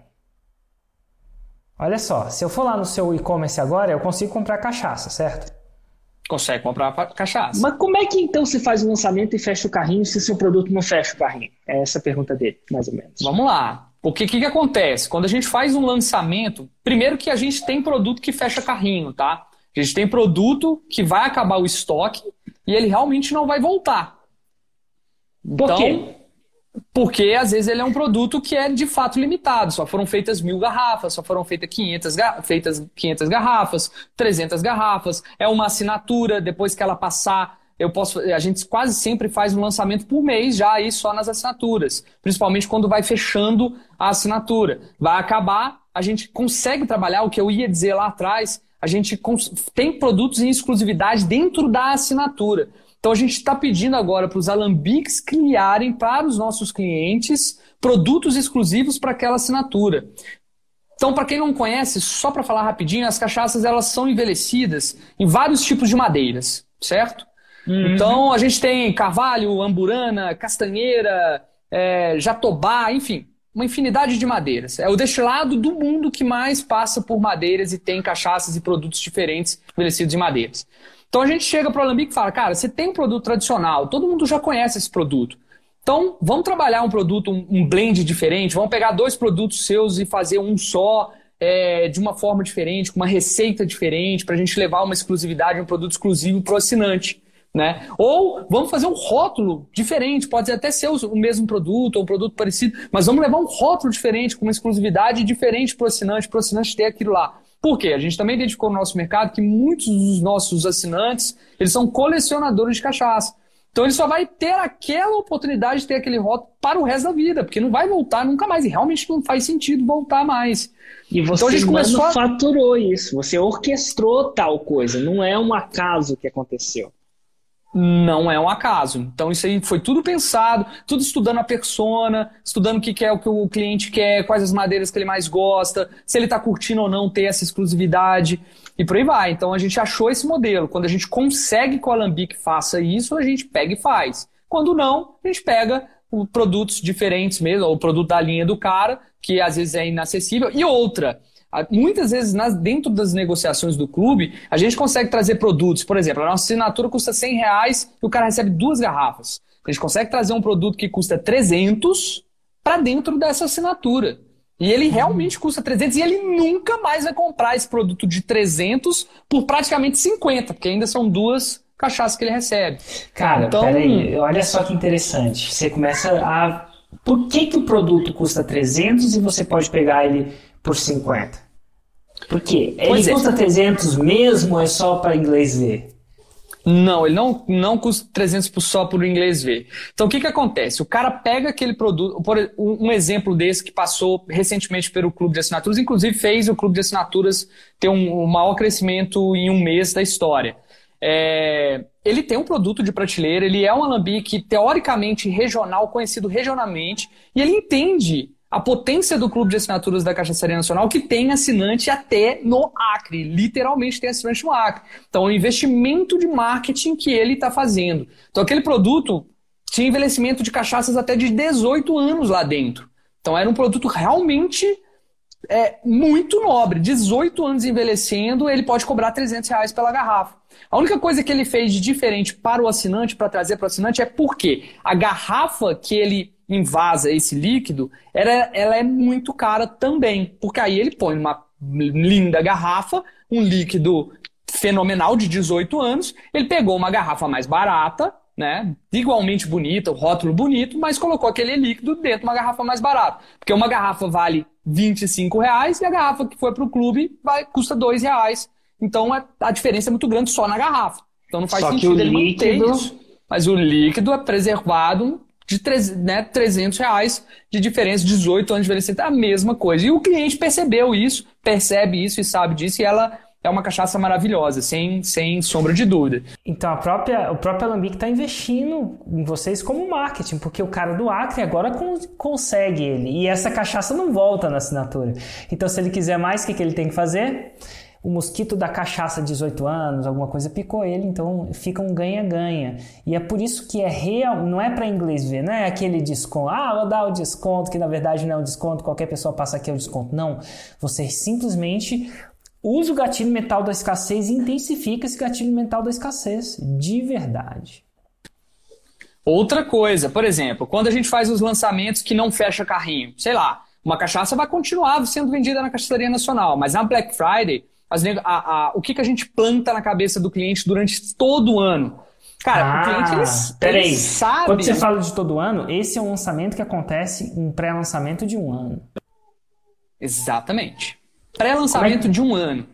Olha só, se eu for lá no seu e-commerce agora, eu consigo comprar cachaça, certo? Consegue comprar cachaça. Mas como é que então se faz o lançamento e fecha o carrinho se o seu produto não fecha o carrinho? É essa a pergunta dele, mais ou menos. Vamos lá. O que, que, que acontece? Quando a gente faz um lançamento, primeiro que a gente tem produto que fecha carrinho, tá? A gente tem produto que vai acabar o estoque e ele realmente não vai voltar. Por então, quê? Porque às vezes ele é um produto que é de fato limitado. Só foram feitas mil garrafas, só foram feitas 500, feitas 500 garrafas, 300 garrafas. É uma assinatura, depois que ela passar eu posso, a gente quase sempre faz um lançamento por mês já aí só nas assinaturas, principalmente quando vai fechando a assinatura. Vai acabar, a gente consegue trabalhar o que eu ia dizer lá atrás, a gente tem produtos em exclusividade dentro da assinatura. Então a gente está pedindo agora para os alambiques criarem para os nossos clientes produtos exclusivos para aquela assinatura. Então, para quem não conhece, só para falar rapidinho, as cachaças elas são envelhecidas em vários tipos de madeiras, certo? Uhum. Então a gente tem carvalho, amburana, castanheira, é, jatobá, enfim, uma infinidade de madeiras. É o destilado do mundo que mais passa por madeiras e tem cachaças e produtos diferentes envelhecidos em madeiras. Então a gente chega para o Alambique e fala, cara, você tem um produto tradicional, todo mundo já conhece esse produto. Então vamos trabalhar um produto, um blend diferente, vamos pegar dois produtos seus e fazer um só, é, de uma forma diferente, com uma receita diferente, para a gente levar uma exclusividade, um produto exclusivo para o assinante. Né? Ou vamos fazer um rótulo diferente, pode até ser o mesmo produto ou um produto parecido, mas vamos levar um rótulo diferente, com uma exclusividade diferente para o assinante, para o assinante ter aquilo lá. Por quê? A gente também identificou no nosso mercado que muitos dos nossos assinantes, eles são colecionadores de cachaça. Então ele só vai ter aquela oportunidade de ter aquele rótulo para o resto da vida, porque não vai voltar nunca mais. E realmente não faz sentido voltar mais. E você então a gente começou a... isso, você orquestrou tal coisa, não é um acaso que aconteceu não é um acaso. Então, isso aí foi tudo pensado, tudo estudando a persona, estudando o que, é o que o cliente quer, quais as madeiras que ele mais gosta, se ele está curtindo ou não ter essa exclusividade, e por aí vai. Então, a gente achou esse modelo. Quando a gente consegue que o Alambique faça isso, a gente pega e faz. Quando não, a gente pega produtos diferentes mesmo, ou o produto da linha do cara, que às vezes é inacessível. E outra, Muitas vezes, nas, dentro das negociações do clube, a gente consegue trazer produtos. Por exemplo, a nossa assinatura custa 100 reais e o cara recebe duas garrafas. A gente consegue trazer um produto que custa 300 para dentro dessa assinatura. E ele realmente custa 300 e ele nunca mais vai comprar esse produto de 300 por praticamente 50, porque ainda são duas cachaças que ele recebe. Cara, então, peraí, olha só que interessante. Você começa a... Por que, que o produto custa 300 e você pode pegar ele por 50? Por quê? Ele pois é. custa é. 300 mesmo ou é só para inglês ver? Não, ele não, não custa 300 só por inglês ver. Então, o que, que acontece? O cara pega aquele produto, por um exemplo desse que passou recentemente pelo clube de assinaturas, inclusive fez o clube de assinaturas ter um, um maior crescimento em um mês da história. É, ele tem um produto de prateleira, ele é um alambique teoricamente regional, conhecido regionalmente, e ele entende a potência do clube de assinaturas da Cachaçaria Nacional, que tem assinante até no Acre, literalmente tem assinante no Acre. Então, é um investimento de marketing que ele está fazendo. Então, aquele produto tinha envelhecimento de cachaças até de 18 anos lá dentro. Então, era um produto realmente é, muito nobre. 18 anos envelhecendo, ele pode cobrar 300 reais pela garrafa. A única coisa que ele fez de diferente para o assinante, para trazer para o assinante, é porque a garrafa que ele invasa esse líquido, era, ela é muito cara também. Porque aí ele põe uma linda garrafa, um líquido fenomenal de 18 anos, ele pegou uma garrafa mais barata, né, igualmente bonita, o rótulo bonito, mas colocou aquele líquido dentro de uma garrafa mais barata. Porque uma garrafa vale 25 reais e a garrafa que foi para o clube vai, custa 2 reais. Então a, a diferença é muito grande só na garrafa. Então não faz só sentido ele líquido... manter isso. Mas o líquido é preservado de né, 300 reais de diferença, 18 anos de envelhecimento, a mesma coisa. E o cliente percebeu isso, percebe isso e sabe disso, e ela é uma cachaça maravilhosa, sem, sem sombra de dúvida. Então a própria, o próprio Alambique está investindo em vocês como marketing, porque o cara do Acre agora consegue ele. E essa cachaça não volta na assinatura. Então se ele quiser mais, o que, que ele tem que fazer? O mosquito da cachaça 18 anos, alguma coisa picou ele, então fica um ganha-ganha. E é por isso que é real, não é para inglês ver, não é aquele desconto, ah, vou dar o desconto, que na verdade não é um desconto, qualquer pessoa passa aqui é o desconto. Não, você simplesmente usa o gatilho mental da escassez e intensifica esse gatilho mental da escassez, de verdade. Outra coisa, por exemplo, quando a gente faz os lançamentos que não fecha carrinho, sei lá, uma cachaça vai continuar sendo vendida na Cachaçaria Nacional, mas na Black Friday as, a, a, o que, que a gente planta na cabeça do cliente durante todo o ano. Cara, ah, o cliente ele, peraí. ele sabe. Quando você fala de todo ano, esse é um lançamento que acontece um pré-lançamento de um ano. Exatamente. Pré-lançamento é de um ano.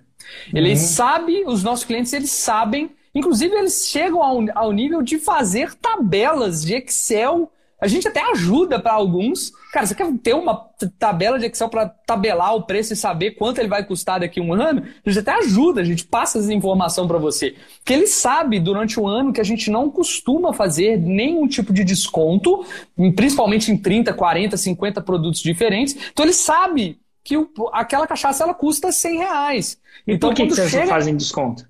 Ele uhum. sabe, os nossos clientes, eles sabem, inclusive eles chegam ao, ao nível de fazer tabelas de Excel a gente até ajuda para alguns. Cara, você quer ter uma tabela de Excel para tabelar o preço e saber quanto ele vai custar daqui a um ano? A gente até ajuda, a gente passa essa informação para você. Porque ele sabe durante o ano que a gente não costuma fazer nenhum tipo de desconto, principalmente em 30, 40, 50 produtos diferentes. Então ele sabe que o, aquela cachaça ela custa 100 reais. Então, por que, que vocês chega... não fazem desconto?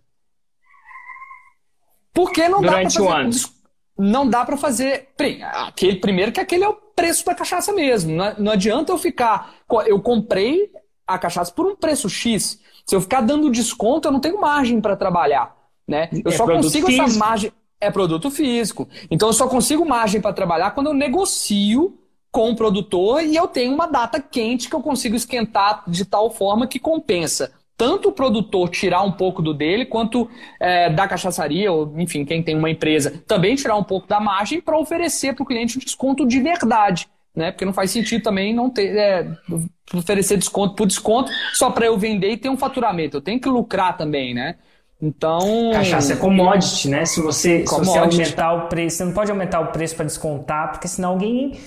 Porque não durante dá para fazer desconto não dá para fazer. Aquele, primeiro que aquele é o preço da cachaça mesmo. Não, não adianta eu ficar. Eu comprei a cachaça por um preço X. Se eu ficar dando desconto, eu não tenho margem para trabalhar. Né? Eu é só consigo físico. essa margem. É produto físico. Então eu só consigo margem para trabalhar quando eu negocio com o produtor e eu tenho uma data quente que eu consigo esquentar de tal forma que compensa tanto o produtor tirar um pouco do dele, quanto é, da cachaçaria, ou enfim, quem tem uma empresa, também tirar um pouco da margem para oferecer para o cliente um desconto de verdade. Né? Porque não faz sentido também não ter é, oferecer desconto por desconto só para eu vender e ter um faturamento. Eu tenho que lucrar também, né? Então. Cachaça é commodity, né? Se você, se você aumentar o preço, você não pode aumentar o preço para descontar, porque senão alguém,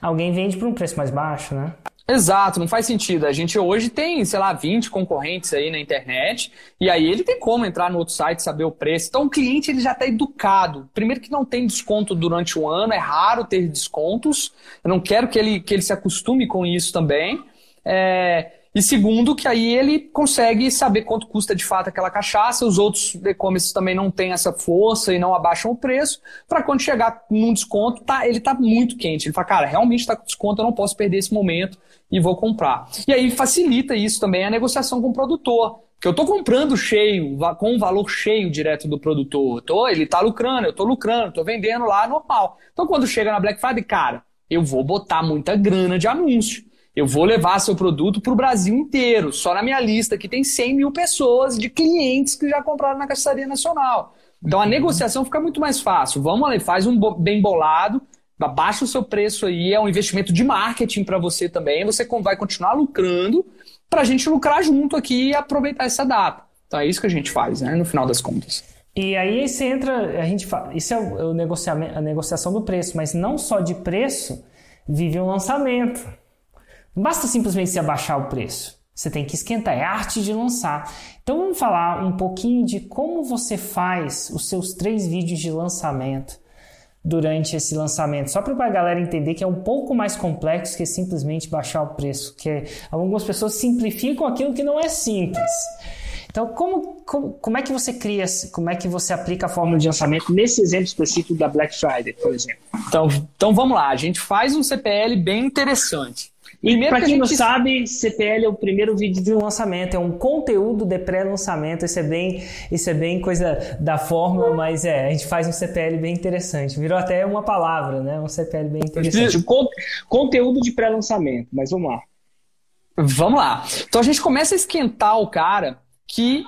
alguém vende por um preço mais baixo, né? Exato, não faz sentido. A gente hoje tem, sei lá, 20 concorrentes aí na internet, e aí ele tem como entrar no outro site saber o preço. Então o cliente ele já está educado. Primeiro que não tem desconto durante o ano, é raro ter descontos. Eu não quero que ele, que ele se acostume com isso também. É... E segundo, que aí ele consegue saber quanto custa de fato aquela cachaça. Os outros e-commerce também não têm essa força e não abaixam o preço. Para quando chegar num desconto, tá, ele tá muito quente. Ele fala, cara, realmente está com desconto, eu não posso perder esse momento e vou comprar. E aí facilita isso também a negociação com o produtor. Porque eu estou comprando cheio, com um valor cheio direto do produtor. Tô, ele está lucrando, eu estou lucrando, estou vendendo lá normal. Então quando chega na Black Friday, cara, eu vou botar muita grana de anúncio. Eu vou levar seu produto para o Brasil inteiro. Só na minha lista aqui tem 100 mil pessoas de clientes que já compraram na Caçaria Nacional. Então a uhum. negociação fica muito mais fácil. Vamos ali, faz um bem bolado, abaixa o seu preço aí, é um investimento de marketing para você também. Você vai continuar lucrando para a gente lucrar junto aqui e aproveitar essa data. Então é isso que a gente faz, né, no final das contas. E aí você entra, a gente fala, isso é o, o negociamento, a negociação do preço, mas não só de preço vive um lançamento. Não basta simplesmente se abaixar o preço. Você tem que esquentar, é arte de lançar. Então vamos falar um pouquinho de como você faz os seus três vídeos de lançamento durante esse lançamento, só para a galera entender que é um pouco mais complexo que simplesmente baixar o preço, que algumas pessoas simplificam aquilo que não é simples. Então, como, como, como é que você cria, como é que você aplica a fórmula de lançamento nesse exemplo específico da Black Friday, por exemplo? Então, então vamos lá, a gente faz um CPL bem interessante. E para quem gente... não sabe, CPL é o primeiro vídeo de lançamento, é um conteúdo de pré-lançamento. Isso é bem, isso é bem coisa da fórmula, mas é, a gente faz um CPL bem interessante. Virou até uma palavra, né? Um CPL bem interessante. Con conteúdo de pré-lançamento, mas vamos lá. Vamos lá. Então a gente começa a esquentar o cara que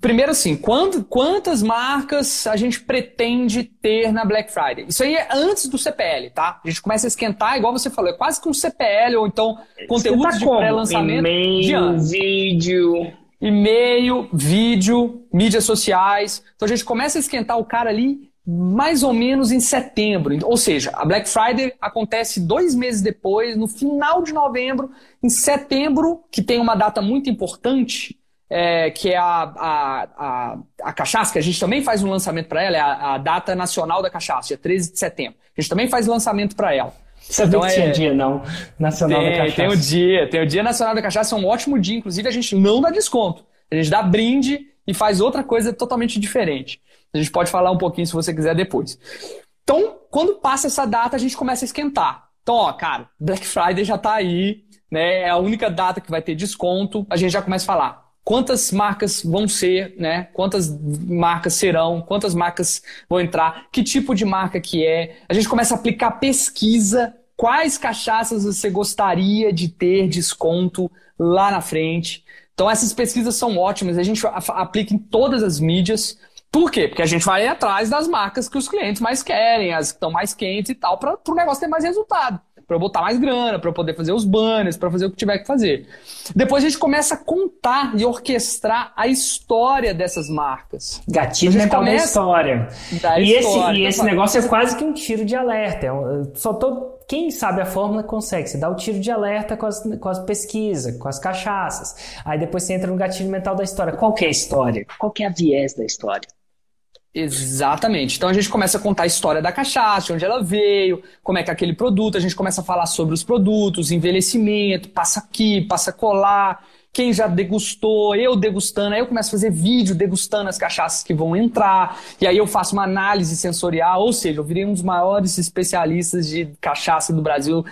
Primeiro assim, quantas marcas a gente pretende ter na Black Friday? Isso aí é antes do CPL, tá? A gente começa a esquentar, igual você falou, é quase que um CPL, ou então conteúdo de pré-lançamento. E-mail, vídeo. E-mail, vídeo, mídias sociais. Então a gente começa a esquentar o cara ali mais ou menos em setembro. Ou seja, a Black Friday acontece dois meses depois, no final de novembro. Em setembro, que tem uma data muito importante, é, que é a, a, a, a, cachaça, que a gente também faz um lançamento para ela, é a, a, data nacional da cachaça, dia 13 de setembro. A gente também faz lançamento para ela. Sabia então, que tinha é... dia, não, nacional tem, da cachaça. Tem o dia, tem o dia nacional da cachaça, é um ótimo dia, inclusive a gente não dá desconto. A gente dá brinde e faz outra coisa totalmente diferente. A gente pode falar um pouquinho se você quiser depois. Então, quando passa essa data, a gente começa a esquentar. Então, ó, cara, Black Friday já tá aí, né? É a única data que vai ter desconto. A gente já começa a falar quantas marcas vão ser, né? Quantas marcas serão, quantas marcas vão entrar, que tipo de marca que é. A gente começa a aplicar pesquisa, quais cachaças você gostaria de ter desconto lá na frente. Então essas pesquisas são ótimas, a gente aplica em todas as mídias. Por quê? Porque a gente vai atrás das marcas que os clientes mais querem, as que estão mais quentes e tal, para o negócio ter mais resultado para eu botar mais grana, para eu poder fazer os banners, para fazer o que tiver que fazer. Depois a gente começa a contar e orquestrar a história dessas marcas. Gatilho mental da história. Da e, história. Esse, e esse negócio é quase que um tiro de alerta. Eu é só tô quem sabe a fórmula consegue. Você dá o tiro de alerta com as, com as pesquisas, com as cachaças. Aí depois você entra no gatilho mental da história. Qual que é a história? Qual que é a viés da história? Exatamente. Então a gente começa a contar a história da cachaça, onde ela veio, como é que é aquele produto, a gente começa a falar sobre os produtos, envelhecimento, passa aqui, passa colar, quem já degustou, eu degustando, aí eu começo a fazer vídeo degustando as cachaças que vão entrar, e aí eu faço uma análise sensorial, ou seja, eu virei um dos maiores especialistas de cachaça do Brasil,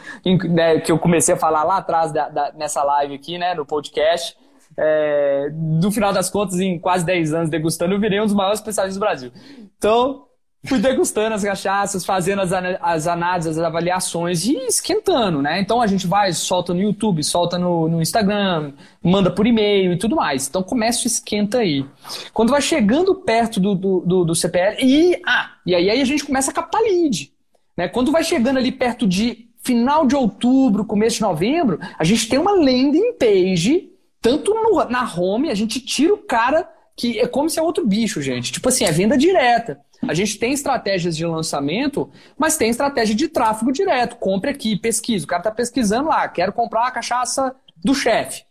né, que eu comecei a falar lá atrás da, da, nessa live aqui, né, no podcast é, no final das contas, em quase 10 anos degustando, eu virei um dos maiores especialistas do Brasil. Então, fui degustando as cachaças, fazendo as, as análises, as avaliações e esquentando, né? Então a gente vai, solta no YouTube, solta no, no Instagram, manda por e-mail e tudo mais. Então começa esquenta aí. Quando vai chegando perto do, do, do, do CPL, e, ah, e aí, aí a gente começa a captar lead. Né? Quando vai chegando ali perto de final de outubro, começo de novembro, a gente tem uma landing page tanto no, na home, a gente tira o cara que é como se é outro bicho, gente. Tipo assim, é venda direta. A gente tem estratégias de lançamento, mas tem estratégia de tráfego direto. Compre aqui, pesquisa. O cara tá pesquisando lá, quero comprar a cachaça do chefe.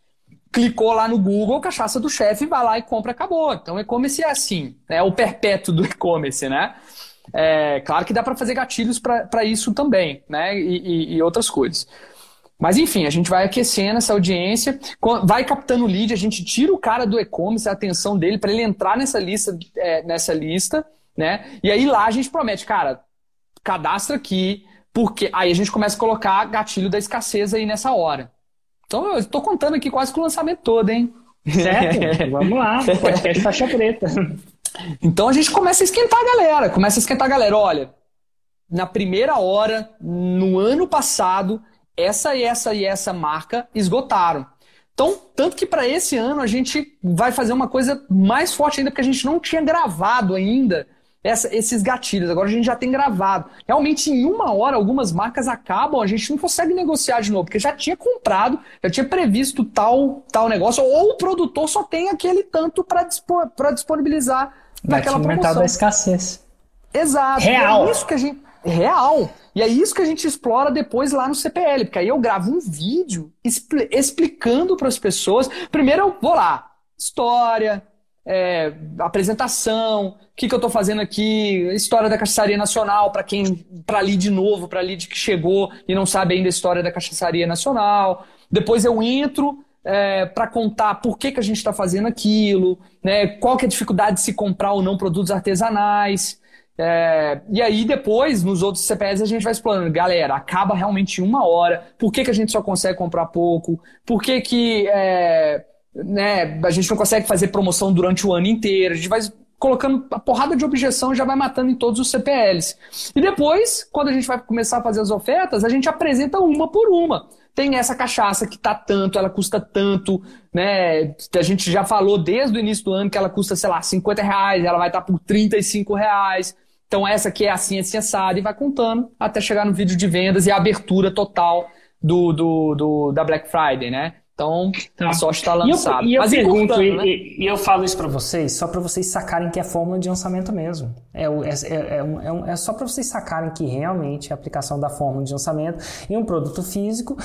Clicou lá no Google, cachaça do chefe, vai lá e compra, acabou. Então, e-commerce é assim, é o perpétuo do e-commerce, né? É, claro que dá para fazer gatilhos para isso também, né? E, e, e outras coisas. Mas enfim, a gente vai aquecendo essa audiência, vai captando lead, a gente tira o cara do e-commerce, a atenção dele para ele entrar nessa lista, é, nessa lista, né? E aí lá a gente promete, cara, cadastra aqui, porque aí a gente começa a colocar gatilho da escassez aí nessa hora. Então eu estou contando aqui quase que o lançamento todo, hein? Certo, *laughs* vamos lá, podcast faixa preta. Então a gente começa a esquentar a galera, começa a esquentar a galera. Olha, na primeira hora, no ano passado, essa e essa e essa marca esgotaram. Então, tanto que para esse ano a gente vai fazer uma coisa mais forte ainda, porque a gente não tinha gravado ainda essa, esses gatilhos. Agora a gente já tem gravado. Realmente, em uma hora, algumas marcas acabam, a gente não consegue negociar de novo, porque já tinha comprado, já tinha previsto tal, tal negócio, ou o produtor só tem aquele tanto para disponibilizar naquela promoção. mercado da escassez. Exato. Real. É isso que a gente. Real. E é isso que a gente explora depois lá no CPL, porque aí eu gravo um vídeo expl explicando para as pessoas. Primeiro eu vou lá, história, é, apresentação, o que, que eu estou fazendo aqui, história da Cachaçaria Nacional, para quem, para ali de novo, para ali de que chegou e não sabe ainda a história da Cachaçaria Nacional. Depois eu entro é, para contar por que, que a gente está fazendo aquilo, né, qual que é a dificuldade de se comprar ou não produtos artesanais. É, e aí depois, nos outros CPS, a gente vai explorando. Galera, acaba realmente em uma hora. Por que, que a gente só consegue comprar pouco? Por que, que é, né, a gente não consegue fazer promoção durante o ano inteiro, a gente vai colocando a porrada de objeção e já vai matando em todos os CPLs. E depois, quando a gente vai começar a fazer as ofertas, a gente apresenta uma por uma. Tem essa cachaça que tá tanto, ela custa tanto, né? A gente já falou desde o início do ano que ela custa, sei lá, 50 reais, ela vai estar tá por 35 reais. Então essa aqui é assim, assim, assada, e vai contando até chegar no vídeo de vendas e a abertura total do, do, do da Black Friday, né? Então, tá. a sorte está lançada. E eu, e eu Mas pergunto, e, né? e, eu falo isso para vocês, só para vocês sacarem que é fórmula de lançamento mesmo. É, é, é, é, é só para vocês sacarem que realmente a aplicação da fórmula de lançamento em um produto físico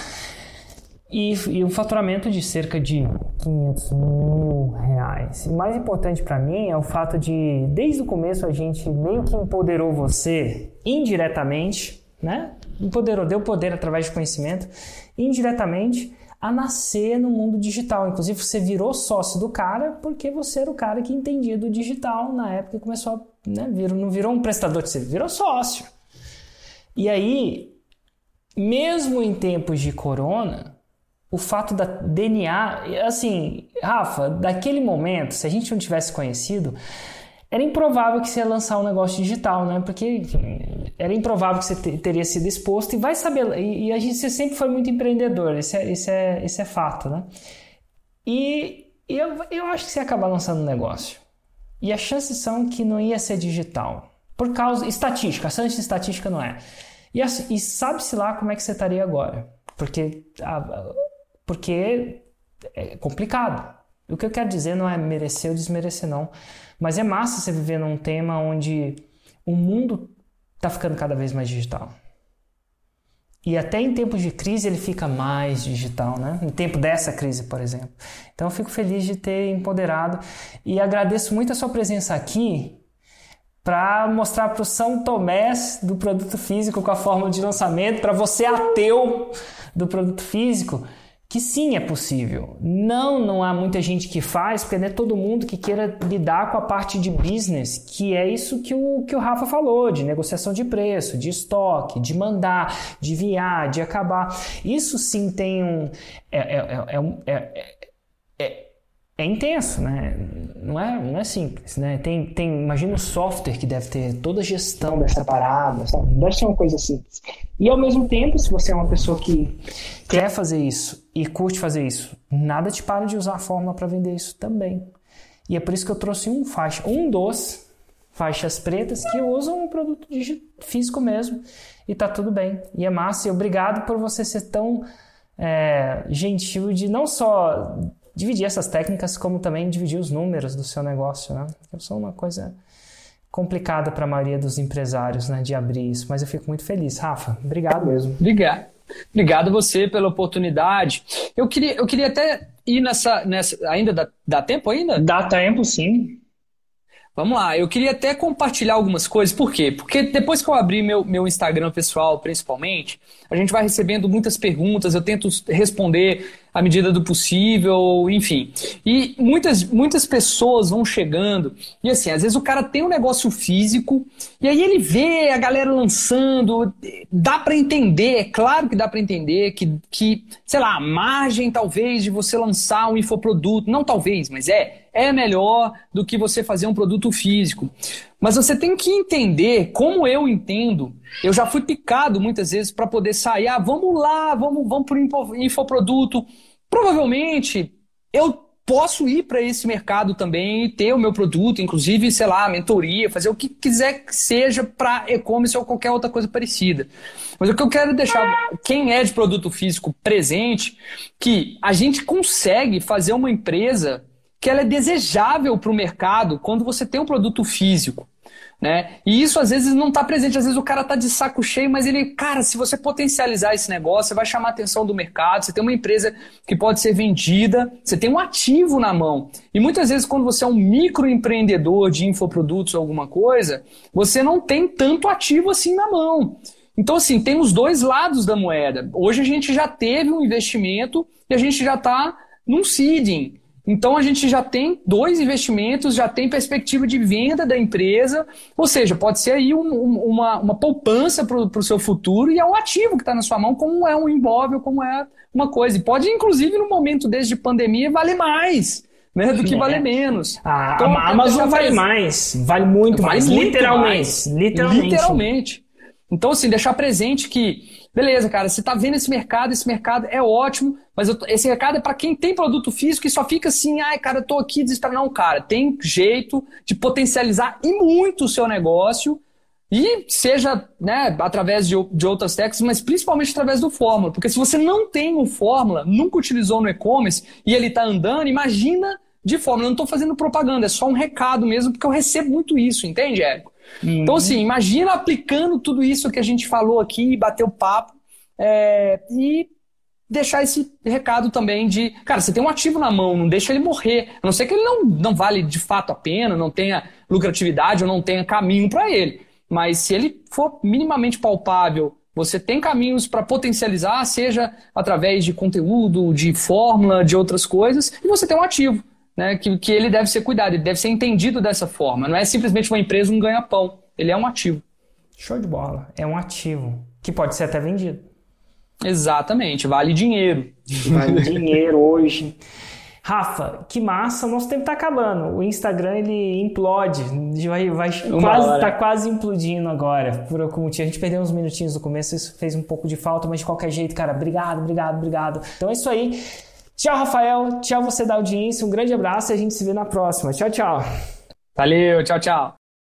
e, e um faturamento de cerca de 500 mil reais. E mais importante para mim é o fato de, desde o começo, a gente meio que empoderou você indiretamente, né? Empoderou, deu poder através de conhecimento, indiretamente a nascer no mundo digital. Inclusive, você virou sócio do cara porque você era o cara que entendia do digital na época e começou a. Né, virou, não virou um prestador de serviço, virou sócio. E aí, mesmo em tempos de corona, o fato da DNA. Assim, Rafa, daquele momento, se a gente não tivesse conhecido era improvável que você ia lançar um negócio digital, né? Porque era improvável que você teria sido exposto e vai saber. E, e a gente sempre foi muito empreendedor, esse é, esse é, esse é fato, né? E, e eu, eu acho que você ia acabar lançando um negócio. E as chances são que não ia ser digital. Por causa. Estatística, a chance de estatística não é. E, e sabe-se lá como é que você estaria agora. Porque, porque é complicado. O que eu quero dizer não é merecer ou desmerecer, não. Mas é massa você viver num tema onde o mundo está ficando cada vez mais digital. E até em tempos de crise ele fica mais digital, né? Em tempo dessa crise, por exemplo. Então eu fico feliz de ter empoderado e agradeço muito a sua presença aqui para mostrar para o São Tomé do produto físico com a fórmula de lançamento, para você ateu do produto físico, que sim é possível. Não, não há muita gente que faz, porque não é todo mundo que queira lidar com a parte de business, que é isso que o, que o Rafa falou, de negociação de preço, de estoque, de mandar, de enviar, de acabar. Isso sim tem um. É, é, é, é, é, é intenso, né? Não é, não é simples, né? Tem, tem, imagina o software que deve ter toda a gestão dessa parada, sabe? Deve ser uma coisa simples. E ao mesmo tempo, se você é uma pessoa que quer fazer isso e curte fazer isso, nada te para de usar a fórmula para vender isso também. E é por isso que eu trouxe um faixa, um dos faixas pretas que usam um produto físico mesmo e tá tudo bem. E é massa. E obrigado por você ser tão é, gentil de não só dividir essas técnicas, como também dividir os números do seu negócio, né? Eu sou uma coisa complicada para a maioria dos empresários, né, de abrir isso, mas eu fico muito feliz. Rafa, obrigado mesmo. Obrigado. Obrigado a você pela oportunidade. Eu queria, eu queria até ir nessa, nessa ainda dá, dá tempo ainda? Dá tempo, sim. Vamos lá, eu queria até compartilhar algumas coisas. Por quê? Porque depois que eu abri meu, meu Instagram pessoal, principalmente, a gente vai recebendo muitas perguntas, eu tento responder à medida do possível, enfim. E muitas, muitas pessoas vão chegando, e assim, às vezes o cara tem um negócio físico, e aí ele vê a galera lançando, dá para entender, é claro que dá para entender que, que, sei lá, a margem talvez de você lançar um infoproduto, não talvez, mas é, é melhor do que você fazer um produto físico. Mas você tem que entender, como eu entendo, eu já fui picado muitas vezes para poder sair, ah, vamos lá, vamos, vamos para o infoproduto. Provavelmente eu posso ir para esse mercado também e ter o meu produto, inclusive, sei lá, mentoria, fazer o que quiser que seja para e-commerce ou qualquer outra coisa parecida. Mas o que eu quero deixar quem é de produto físico presente, que a gente consegue fazer uma empresa que ela é desejável para o mercado quando você tem um produto físico. Né? E isso às vezes não está presente, às vezes o cara está de saco cheio, mas ele, cara, se você potencializar esse negócio, você vai chamar a atenção do mercado, você tem uma empresa que pode ser vendida, você tem um ativo na mão. E muitas vezes, quando você é um microempreendedor de infoprodutos ou alguma coisa, você não tem tanto ativo assim na mão. Então, assim, tem os dois lados da moeda. Hoje a gente já teve um investimento e a gente já está num seeding. Então a gente já tem dois investimentos, já tem perspectiva de venda da empresa, ou seja, pode ser aí um, um, uma, uma poupança para o seu futuro e é um ativo que está na sua mão, como é um imóvel, como é uma coisa. E pode, inclusive, no momento desde pandemia, valer mais. Né, do que é. valer menos. A, então, a Amazon vale mais, vale muito vale mais, muito literalmente, mais, literalmente. Literalmente. Então, assim, deixar presente que Beleza, cara, você está vendo esse mercado, esse mercado é ótimo, mas esse mercado é para quem tem produto físico e só fica assim, ai, cara, eu tô aqui desesperado. Não, cara, tem jeito de potencializar e muito o seu negócio, e seja né, através de, de outras técnicas, mas principalmente através do Fórmula. Porque se você não tem o Fórmula, nunca utilizou no e-commerce e ele está andando, imagina de Fórmula. Eu não estou fazendo propaganda, é só um recado mesmo, porque eu recebo muito isso, entende, Érico? Uhum. Então, assim, imagina aplicando tudo isso que a gente falou aqui, bater o papo é, e deixar esse recado também de, cara, você tem um ativo na mão, não deixa ele morrer. A não ser que ele não, não vale de fato a pena, não tenha lucratividade ou não tenha caminho para ele. Mas se ele for minimamente palpável, você tem caminhos para potencializar, seja através de conteúdo, de fórmula, de outras coisas, e você tem um ativo né, que, que ele deve ser cuidado, ele deve ser entendido dessa forma. Não é simplesmente uma empresa um ganha-pão, ele é um ativo. Show de bola, é um ativo que pode ser até vendido. Exatamente, vale dinheiro. Vale *laughs* dinheiro hoje. Rafa, que massa, nosso tempo está acabando. O Instagram ele implode, vai, vai quase, tá quase implodindo agora. Por algum motivo. A gente perdeu uns minutinhos no começo, isso fez um pouco de falta, mas de qualquer jeito, cara, obrigado, obrigado, obrigado. Então é isso aí. Tchau, Rafael. Tchau, você da audiência. Um grande abraço e a gente se vê na próxima. Tchau, tchau. Valeu, tchau, tchau.